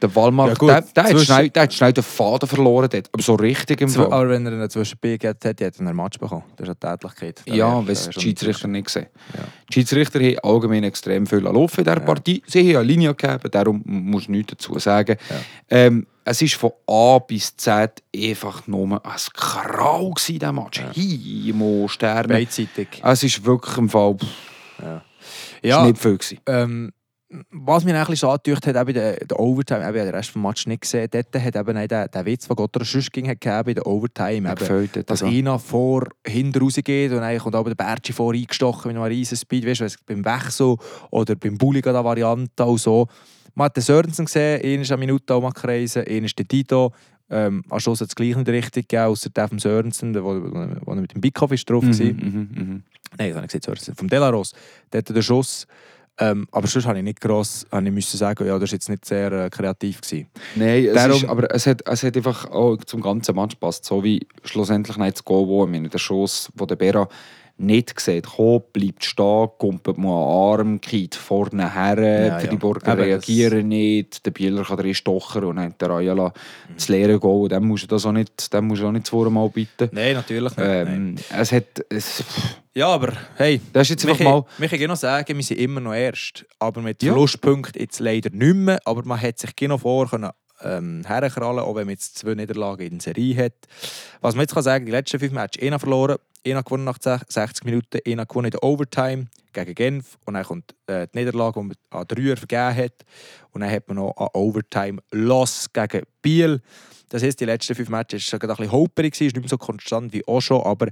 Der Wallmark, Mhm. Ja, gut, der, der, hat zwischen- schnell, der hat schnell den Faden verloren. Dort. Aber so richtig im Fall. Aber wenn er einen zwischen B gehabt hätte, hätte er einen Match bekommen. Das ist eine Tätlichkeit. Da Ja, weil es die Schiedsrichter nicht gesehen. Ja. Die Schiedsrichter haben allgemein extrem viel laufen in dieser Ja. Partie. Sie haben eine Linie gegeben, darum muss ich nichts dazu sagen. Ja. Ähm, es war von A bis Z einfach nur ein Krau, gewesen, dieser Match. Ja. Himo, Sterne. Beidseitig. Es ist wirklich im Fall pff, Ja. Ja, nicht viel. Ähm, was mir eigentlich so angetöcht hat, eben der, der Overtime, eben, den Rest des Matches nicht gesehen, dort hat eben auch der, der Witz, den Gott sonst ging, hat gegeben in der Overtime. Eben, gefällt das. dass also. einer vor hinten rausgeht und dann kommt aber der Bertschi vor eingestochen mit einem riesen Speed, weißt du, beim Wechsel oder beim Bulliga der Variante auch so. Man hat den Sörensen gesehen, einer ist eine Minute mal kreisen, einer ist der Tito. Ähm, am Schluss hat es gleich nicht richtig gegeben, außer der vom Sörensen, der, wo, wo er mit dem Bickoff ist drauf war. mhm, mhm. Nein, das habe ich gesehen, Sörensen. Vom Delaros. Der hatte den Schuss. Ähm, aber sonst habe ich nicht gross, habe ich müssen sagen, ja, das war jetzt nicht sehr äh, kreativ. Gewesen. Nein, es Darum- ist, aber es hat, es hat einfach auch zum ganzen Match gepasst. So wie schlussendlich nicht das Goal, wo ich meine, der Schuss, wo der Bera nicht sieht, kommt, bleibt stehen, kumpelt mal an Arm, geht vorne her, Ja, ja. die Burger das- reagieren nicht, der Bieler kann drin stochen und dann hat der Ayala das leere Goal, dem musst du das auch nicht, dem musst du auch nicht zweimal bitten. Nein, natürlich nicht. Ähm, es hat, es, Ja, aber hey, das ist jetzt Michi, mal, ich noch sagen, wir sind immer noch erst. Aber mit Ja. Verlustpunkten jetzt leider nicht mehr. Aber man hat sich genau vor können, ähm, herkrallen, auch wenn man jetzt zwei Niederlagen in der Serie hat. Was man jetzt kann sagen, die letzten fünf Matches, einer verloren, einer gewonnen nach 60 Minuten, einer gewonnen in der Overtime gegen Genf. Und dann kommt äh, die Niederlage, die man an Dreier vergeben hat. Und dann hat man noch an Overtime Loss gegen Biel. Das heisst, die letzten fünf Matches waren ein bisschen holperig, ist nicht mehr so konstant wie auch schon, aber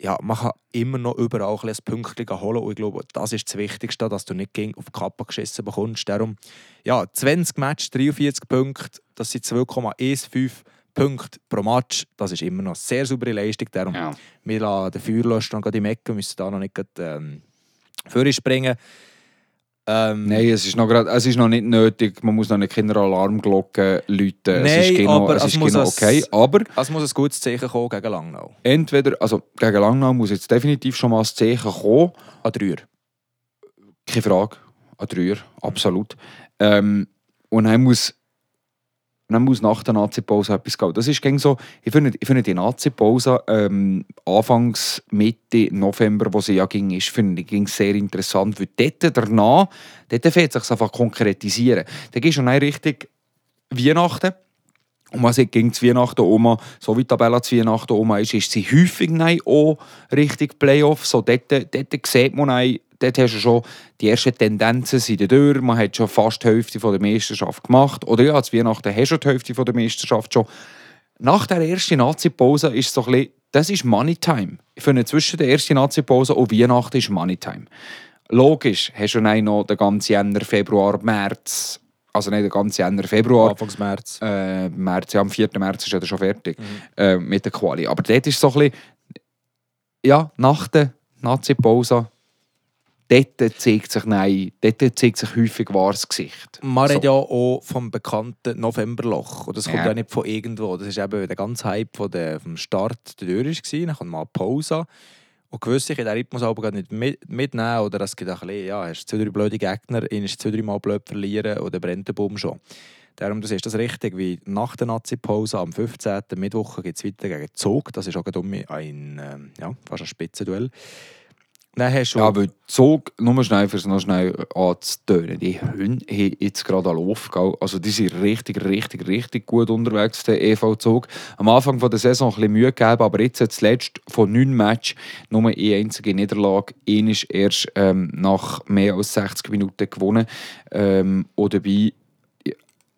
ja, man kann immer noch überall ein Pünktchen holen. Und ich glaube, das ist das Wichtigste, dass du nicht gegen auf die Kappe geschissen bekommst. Darum, ja, 20 Matches, 43 Punkte, das sind 2,15 Punkte pro Match. Das ist immer noch eine sehr saubere Leistung. Darum, ja. wir lassen den Feuerlöscher noch gerade im Ecken, müssen da noch nicht gerade, ähm, springen. Ähm, Nein, es ist, noch grad, es ist noch nicht nötig, man muss noch nicht keine Alarmglocken läuten. es Nein, ist genau, aber es es ist genau ein- okay. Aber Es muss ein gutes Zeichen kommen gegen Langnau. entweder, also gegen Langnau muss jetzt definitiv schon mal ein Zeichen kommen. An Dreier. Keine Frage. Ein Dreier, absolut. Ähm, und dann muss, dann muss nach der Nazi-Pause etwas gehen. Das ist so, ich finde, ich finde die Nazi-Pause ähm, Anfangs, Mitte November, wo sie ja ging, ist, finde ich ging sehr interessant, weil dort danach, dort fängt es sich einfach konkretisieren. Da gehst du dann richtig Weihnachten. Und was ich gegen zu Weihnachten um, so wie die Tabelle zu Weihnachten um ist, ist sie häufig auch Richtung Playoff. So dort, dort sieht man nein, dort hast du schon die ersten Tendenzen sind durch. Man hat schon fast die Hälfte von der Meisterschaft gemacht. Oder ja, zu Weihnachten hast du schon die Hälfte von der Meisterschaft schon. Nach der ersten Nazi-Pause ist so ein bisschen, das ist Money-Time. Ich finde, zwischen der ersten Nazi-Pause und Weihnachten ist Money-Time. Logisch, hast du noch den ganzen Jänner, Februar, März, also nicht den ganzen Jänner, Februar, Anfangs März. äh, März, ja, am 4. März ist er schon fertig äh, mit der Quali. Aber dort ist so ein bisschen, ja, nach der Nazi-Pause, dort zeigt sich, nein, dort zeigt sich häufig wahres Gesicht. Man So. redet ja auch vom bekannten Novemberloch. Und das kommt Ja. ja. nicht von irgendwo. Das ist eben der ganze Hype der, vom Start der Tür. war. Dann kommt mal Pause. Und gewisse können den Rhythmus aber nicht mit, mitnehmen. Oder es gibt auch ein bisschen, ja, hast zwei, drei blöde Gegner, ihn ist zwei, drei Mal blöd verlieren oder brennt der Baum schon. Darum das ist das richtig, wie nach der Nazi-Pause am 15. Mittwoch geht es weiter gegen Zug. Das ist auch um ein, ähm, ja, fast ein Spitzenduell. Dann hast du... Ja, weil Zug, nur schnell, für es noch schnell anzutönen, die Hunde haben jetzt gerade an Lauf, also die sind richtig, richtig, richtig gut unterwegs, der EV Zug. Am Anfang von der Saison ein bisschen Mühe gegeben, aber jetzt zuletzt von neun Matches nur eine einzige Niederlage. Ein ist erst ähm, nach mehr als 60 Minuten gewonnen. Ähm, und dabei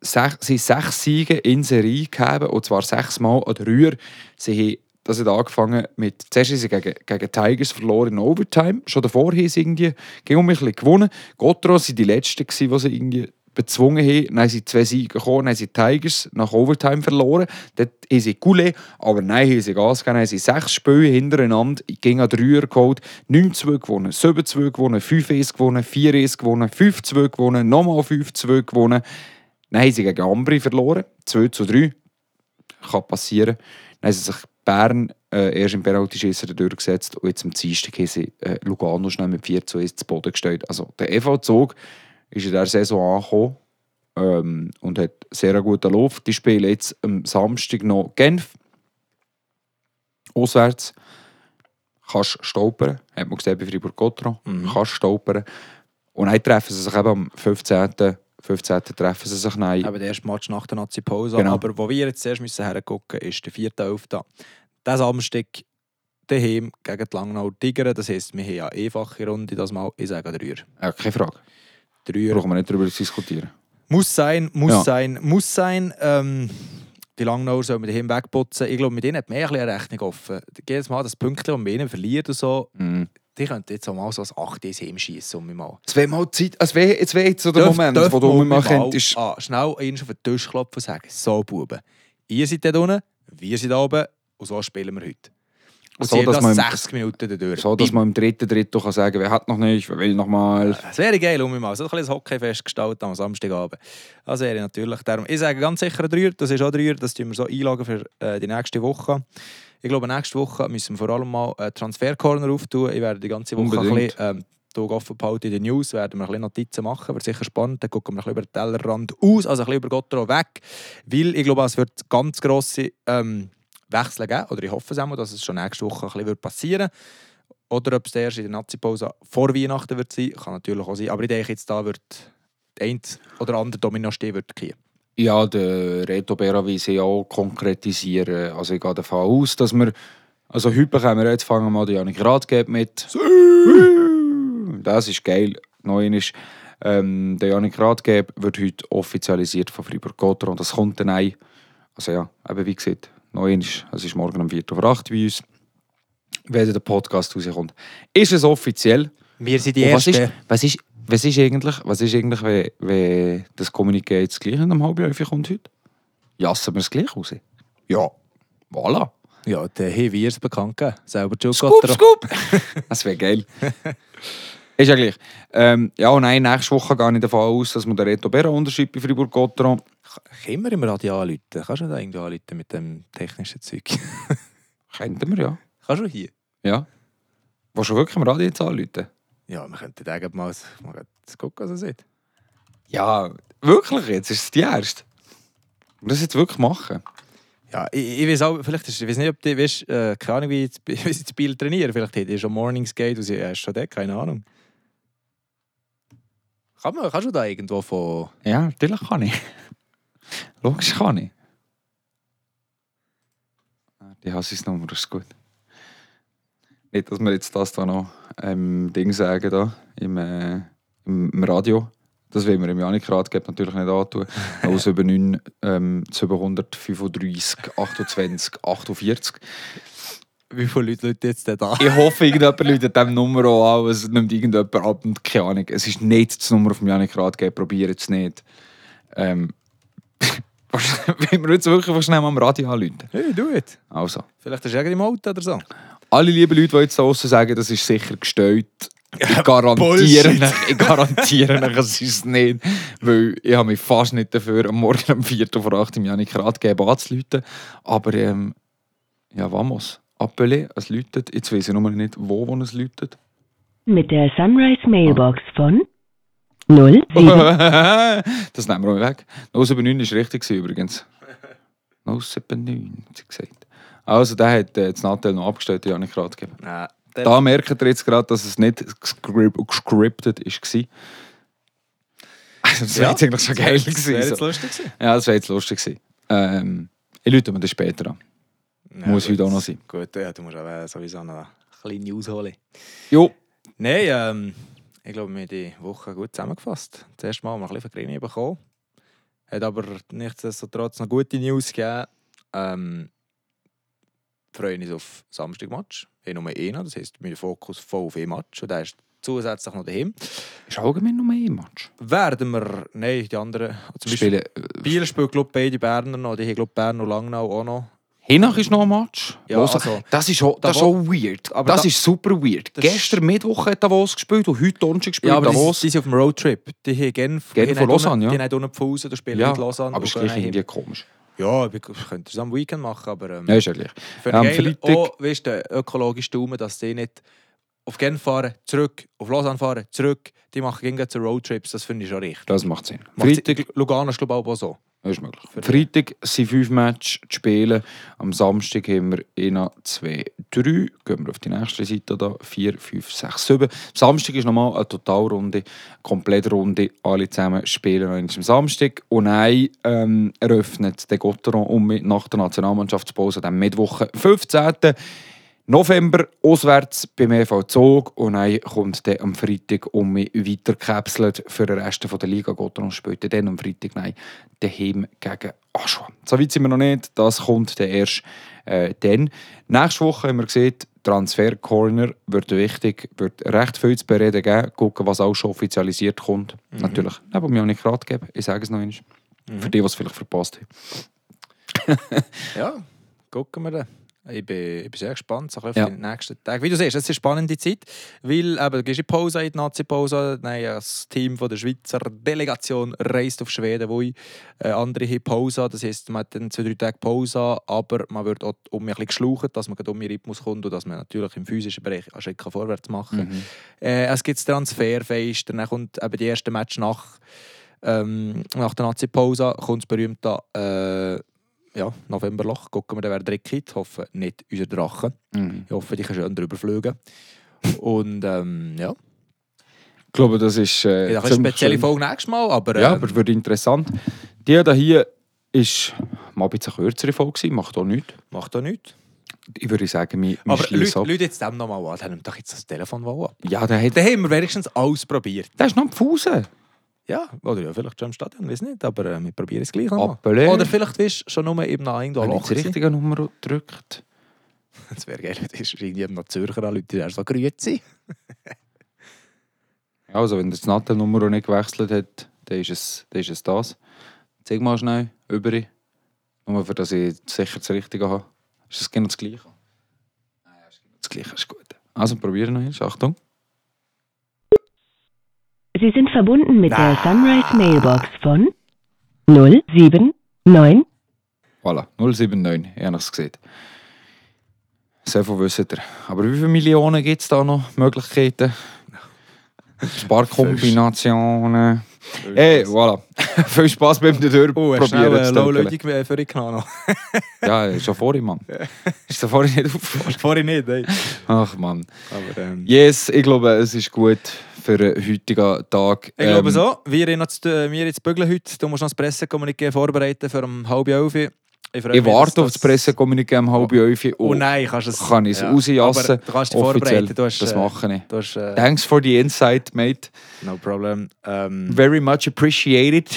sech, sie sechs Siege in Serie gegeben, und zwar sechsmal an der Rühr. Sie haben das hat angefangen mit, zuerst sie gegen, gegen Tigers verloren in Overtime. Schon davor haben sie irgendwie gegen mich ein gewonnen. Gotro waren die Letzten, die sie irgendwie bezwungen haben. Dann haben sie zwei Siege gekommen, dann haben sie Tigers nach Overtime verloren. Dort haben sie Goulet, aber nein, haben sie Gas gegeben. Haben sie sechs Spiele hintereinander gegen einen Dreier geholt. 9-2 gewonnen, 7-2 gewonnen, 5-1 gewonnen, 4-1 gewonnen, 5-2 gewonnen, nochmal 5-2 gewonnen. Dann haben sie gegen Ambri verloren, 2 zu 3. Kann passieren. Dann haben sie sich Bern äh, erst im Penaltyschießer durchgesetzt und jetzt am Dienstag haben sie äh, Lugano schnell mit 4 zu 1 zu Boden gestellt. Also der EV-Zug ist in dieser Saison angekommen ähm, und hat sehr guten Lauf. Die spielen jetzt am Samstag noch Genf. Auswärts. Kannst stolpern. Hat man gesehen bei Fribourg-Gotteron. Mhm. Kannst stolpern. Und dann treffen sie sich eben am 15. 15. treffen sie sich dann. Eben der erste Match nach der Nazi-Pause. Genau. Aber wo wir jetzt zuerst müssen hergucken müssen, ist der 4.11. Der Samstag daheim gegen die Langnau Tiger. Das heisst, wir haben eine einfache Runde das Mal. Ich sage Dreier. Ja, keine Frage. Dreier. Brauchen wir nicht darüber zu diskutieren. Muss sein, muss Ja. sein, muss sein. Ähm, die Langnauer sollen wir daheim wegputzen. Ich glaube, mit denen hat bisschen eine Rechnung offen. Jedes Mal das Pünktchen, das man ihnen verliert und so, Mhm. Die könnten jetzt auch mal so ein 8 ins heimschießen. Um mich mal. Es wäre mal Zeit, es wäre jetzt, wär jetzt so der Dürf- Moment, dürf wo du mal mal könntest. ah, schnell einen auf den Tisch klopfen und sagen, so Buben, ihr seid dort unten, wir sind da oben und so spielen wir heute. Und So, dass das man im- 60 Minuten dadurch. So, dass Bim. man im dritten Drittel kann sagen wer hat noch nicht, wer will noch mal. Es wäre geil, um mal so ein kleines Hockeyfest gestalten am Samstagabend. Das wäre natürlich darum. Ich sage ganz sicher ein Dreier, das ist auch ein Dreier, das tun wir so einlagen für äh, die nächste Woche. Ich glaube, nächste Woche müssen wir vor allem mal einen Transfer-Corner auftun. Ich werde die ganze Woche ein Unbedingt. bisschen, ähm, offen behalten in den News, werden wir ein bisschen Notizen machen, wird sicher spannend. Dann gucken wir ein bisschen über den Tellerrand aus, also ein bisschen über Gottero weg, weil ich glaube, es wird ganz grosse ähm, Wechsel geben, oder ich hoffe es auch dass es schon nächste Woche ein bisschen wird passieren oder ob es erst in der Nazi-Pause vor Weihnachten wird sein, kann natürlich auch sein. Aber ich denke, jetzt da wird der eine oder andere Domino stehen, wird gehen. Ja, der Reto Bera will sie auch konkretisieren. Also ich gehe davon aus, dass wir... Also heute bekommen wir jetzt, fangen wir mal die Janik Ratgeber mit. Das ist geil. Neu ist, ähm, der Janik Ratgeber wird heute offizialisiert von Fribourg-Gotteron und das kommt dann ein. Also ja, eben wie gesagt, neu ist, es ist morgen um 4 Uhr 8 bei uns. Wenn der Podcast rauskommt. Ist es offiziell? Wir sind die Und was, Ersten. ist, was, ist, was ist eigentlich, was ist eigentlich wenn, wenn das Kommuniqué jetzt gleich in einem halben Jahr kommt heute? Jassen wir es gleich raus? Ja. Voilà. Ja, der haben wir es bekannt gegeben. Selber Joe Scoop, scoop! (laughs) das wäre geil. ist ja gleich. Ähm, ja, nein, nächste Woche gehe ich davon aus, dass wir den Reto Berra unterschreibt bei Fribourg-Gotteron. Können wir im Radio anrufen? Kannst du da irgendwie anrufen mit dem technischen Zeug? Könnten wir, ja. Kannst du hier? Ja. Willst du wirklich im Radio jetzt anrufen? Ja, wir könnten da mal, mal gucken, was er sieht. Ja, wirklich jetzt? Ist es die erste? Und das jetzt wirklich machen? Ja, ich, ich weiß auch, vielleicht ist, ich weiß nicht, ob du, weißt, äh, keine Ahnung, wie, sie das (laughs) Spiel trainieren. Vielleicht hat er schon Mornings Gate und sie er ist schon da, keine Ahnung. Kann man, kannst du da irgendwo von... Ja, natürlich kann ich. Logisch kann ich. Ah, Die Hassisnummer ist gut. Nicht, dass wir jetzt das da noch ähm, Ding sagen da, im, äh, im, Radio. Das will wir im Janik Ratgeber natürlich nicht antun. (laughs) 079 ähm, 735 28 48. Wie viele Leute Leute jetzt denn da? Ich hoffe, irgendjemand läutet diesem Nummer auch an. Es nimmt irgendjemand ab und keine Ahnung. Es ist nicht das Nummer vom Janik Ratgeber. Probiert es nicht. Ähm, (laughs) Wenn wir jetzt wirklich schnell am Radio anrufen. Hey, do it. Also. Vielleicht ist er im Auto oder so. Alle lieben Leute, die jetzt da draussen sagen, das ist sicher gestellt. Ich garantiere, euch, ich garantiere euch, es ist nicht. Weil ich habe mich fast nicht dafür, am Morgen um 4 Uhr vor 8 im Janik Ratgeber anzurufen. Aber ähm, ja, vamos. Appelé, es läutet. Jetzt weiß ich nur nicht, wo, wo es läutet. Mit der Sunrise Mailbox von 07. (laughs) das nehmen wir auch weg. 079 war richtig gewesen, übrigens. 079, hat sie gesagt. Also, der hat äh, das Nattel noch abgestellt, den Janik Ratgeber. Nein. Da merkt ihr jetzt gerade, dass es nicht gescrip- gescriptet war. Also, das wäre jetzt eigentlich schon geil Das wäre gewesen. jetzt So. lustig gewesen. Ja, das wäre jetzt lustig gewesen. Ähm, ich rufe mir das später an. Muss gut. heute auch noch sein. Gut, ja, du musst auch äh, sowieso noch eine kleine ausholen. Jo, Nein, ähm, ich glaube, wir haben die Woche gut zusammengefasst. Das erste Mal haben wir ein bisschen Vergrimme bekommen. Hat aber nichtsdestotrotz noch gute News gegeben. Ähm, freuen uns auf Samstagmatch. Wir haben nur einen, das heisst, wir den Fokus voll auf ein Match. Und der ist zusätzlich noch daheim. Ist allgemein noch mehr Match. Werden wir, nein, die anderen, zum Beispiel Spielen, äh, Biel spielt glaube ich beide Berner noch, die haben glaube ich Bern und Langnau auch noch. Hinach ist noch ein Match. Ja, Los, also, das ist auch, das ist auch weird. aber das da- ist super weird. Gestern Mittwoch hat Davos gespielt und heute Donnerstag gespielt Ja, aber die, Davos. die sind auf dem Roadtrip. Die haben Genf, Genf die haben Lausanne, ja. Die haben unten Pfusen, da spielen ja, mit Lausanne. aber es ist irgendwie komisch. Ja, ich könnte es am Weekend machen, aber ähm, Ja, ist ja gleich. für am geil, Freitag- auch, weißt du, ökologisch Daumen, dass die nicht auf Genf fahren, zurück, auf Lausanne fahren, zurück. Die machen gegen zu Roadtrips, das finde ich schon richtig. Das macht Sinn. Macht Freitag, Lugano ist glaube ich auch so. Das ist möglich. Freitag sind fünf Matches zu spielen. Am Samstag haben wir 1, 2, 3. Gehen wir auf die nächste Seite da. 4, 5, 6, 7. Am Samstag ist nochmal eine Totalrunde, Komplettrunde. Alle zusammen spielen noch am Samstag. Und dann ähm, eröffnet der Gotteron um nach der Nationalmannschaftspause am Mittwoch, 15. November auswärts beim EV Zog und dann kommt dann am Freitag um mich weitergekapselt für den Rest der Liga. Gotteron spielt dann am Freitag nein, daheim gegen Aschua. So weit sind wir noch nicht, das kommt dann erst äh, dann. Nächste Woche haben wir gesehen, Transfer Corner wird wichtig, wird recht viel zu bereden geben. Gucken, was auch schon offizialisiert kommt. Natürlich, neben mir auch nicht gerade geben, ich sage es noch einmal. Für die, die es vielleicht verpasst haben. Ja, gucken wir dann. Ich bin, ich bin sehr gespannt so bisschen Ja. auf die nächsten Tage. Wie du siehst, es ist eine spannende Zeit, weil eben, du gehst in Pause, in die Nazi-Pause. Nein, das Team von der Schweizer Delegation reist auf Schweden, wo ich, äh, andere haben Pause. Das heisst, man hat dann zwei, drei Tage Pause, aber man wird auch um ein bisschen geschlaucht, dass man um den Rhythmus kommt und dass man natürlich im physischen Bereich einen Schritt vorwärts machen kann. Mhm. Äh, es gibt das Transferfest, dann kommt eben die erste Match nach, ähm, nach der Nazi-Pause, kommt das berühmte äh, ja, Novemberloch. Gucken wir, wer drin geht. Ich hoffe, nicht unser Drachen. Mhm. Ich hoffe, die kann schön drüber fliegen. Und ähm, ja, Ich glaube, das ist äh, ja eine ziemlich spezielle schön. Folge nächstes Mal, aber, Ja, ähm, aber wird interessant. Die da hier ist mal ein bisschen eine kürzere Folge, macht auch nichts. macht auch nichts. Ich würde sagen, wir, wir Aber Leute, ab. Leute jetzt dem nochmal an. Dann nimmt doch jetzt das Telefon an. Ja, der hat... Dann haben wir wenigstens alles probiert. Der ist noch am Fusen. Ja, oder ja, vielleicht schon im Stadion, weiß nicht, aber äh, wir probieren es gleich nochmal. Appelé. Oder vielleicht bist du schon nur eben nach irgendwo Wenn ich das gewesen. richtige Nummer drückt. (laughs) Das wäre geil, das ist irgendwie noch Zürcher an Leute, die so grüezi. (laughs) Ja, also wenn das Nattel-Nummer nicht gewechselt hat, dann ist es, dann ist es das. Zeig mal schnell, über. Nur für dass ich sicher das Richtige habe. Ist das genau das Gleiche? Nein, ja, ist genau das Gleiche, ist gut. Also probieren wir noch. Achtung. Sie sind verbunden mit der Ah. Sunrise Mailbox von 079 Voilà, 079, ich habe es gesehen. So viel wisst ihr. Aber wie viele Millionen gibt es da noch Möglichkeiten? Sparkombinationen. Hey, voilà. (laughs) Viel Spaß beim Dörr Oh, hast du probieren schnell zu eine für dich genommen? Ja, schon vorhin, Mann. (laughs) Ist da vorhin nicht aufgefallen? Vorhin nicht, ey. Ach, Mann. Aber, ähm, Yes, ich glaube, es ist gut für den heutigen Tag. Ich glaube Ähm, so. Wir, haben noch zu, äh, wir jetzt bügeln heute. Du musst noch das Pressekommuniqué vorbereiten für um halb elf. Ich, Ich warte auf das Pressekommuniqué um halb elf. Oh nein, kannst es... Kann ich es ja. rauslassen? Aber du kannst dich vorbereiten. Du hast, das äh, mache ich. Hast, äh, Thanks for the insight, mate. no problem. Ähm, Very much appreciated.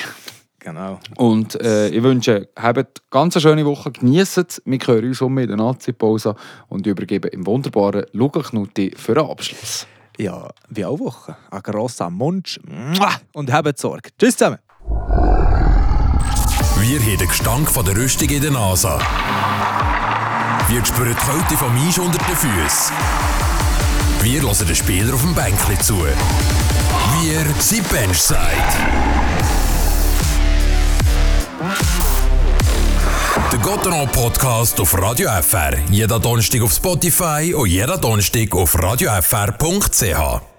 genau. Und äh, ich wünsche, habt ganz eine schöne Woche, genießt es. Wir hören uns um in der Nazi-Pause und übergeben im wunderbaren Luca Knutti für den Abschluss. Ja, wie alle Woche. Ein grosser Mund. Und habt Sorge. Tschüss zusammen. Wir haben den Gestank von der Rüstung in der Nase. Wir spüren die Kälte vom Eis unter den Füßen. Wir hören den Spieler auf dem Bänkli zu. Wir sind Benchside. Der Gotteron Podcast auf Radio FR. Jeder Donnerstag auf Spotify und jeder Donnerstag auf radiofr.ch.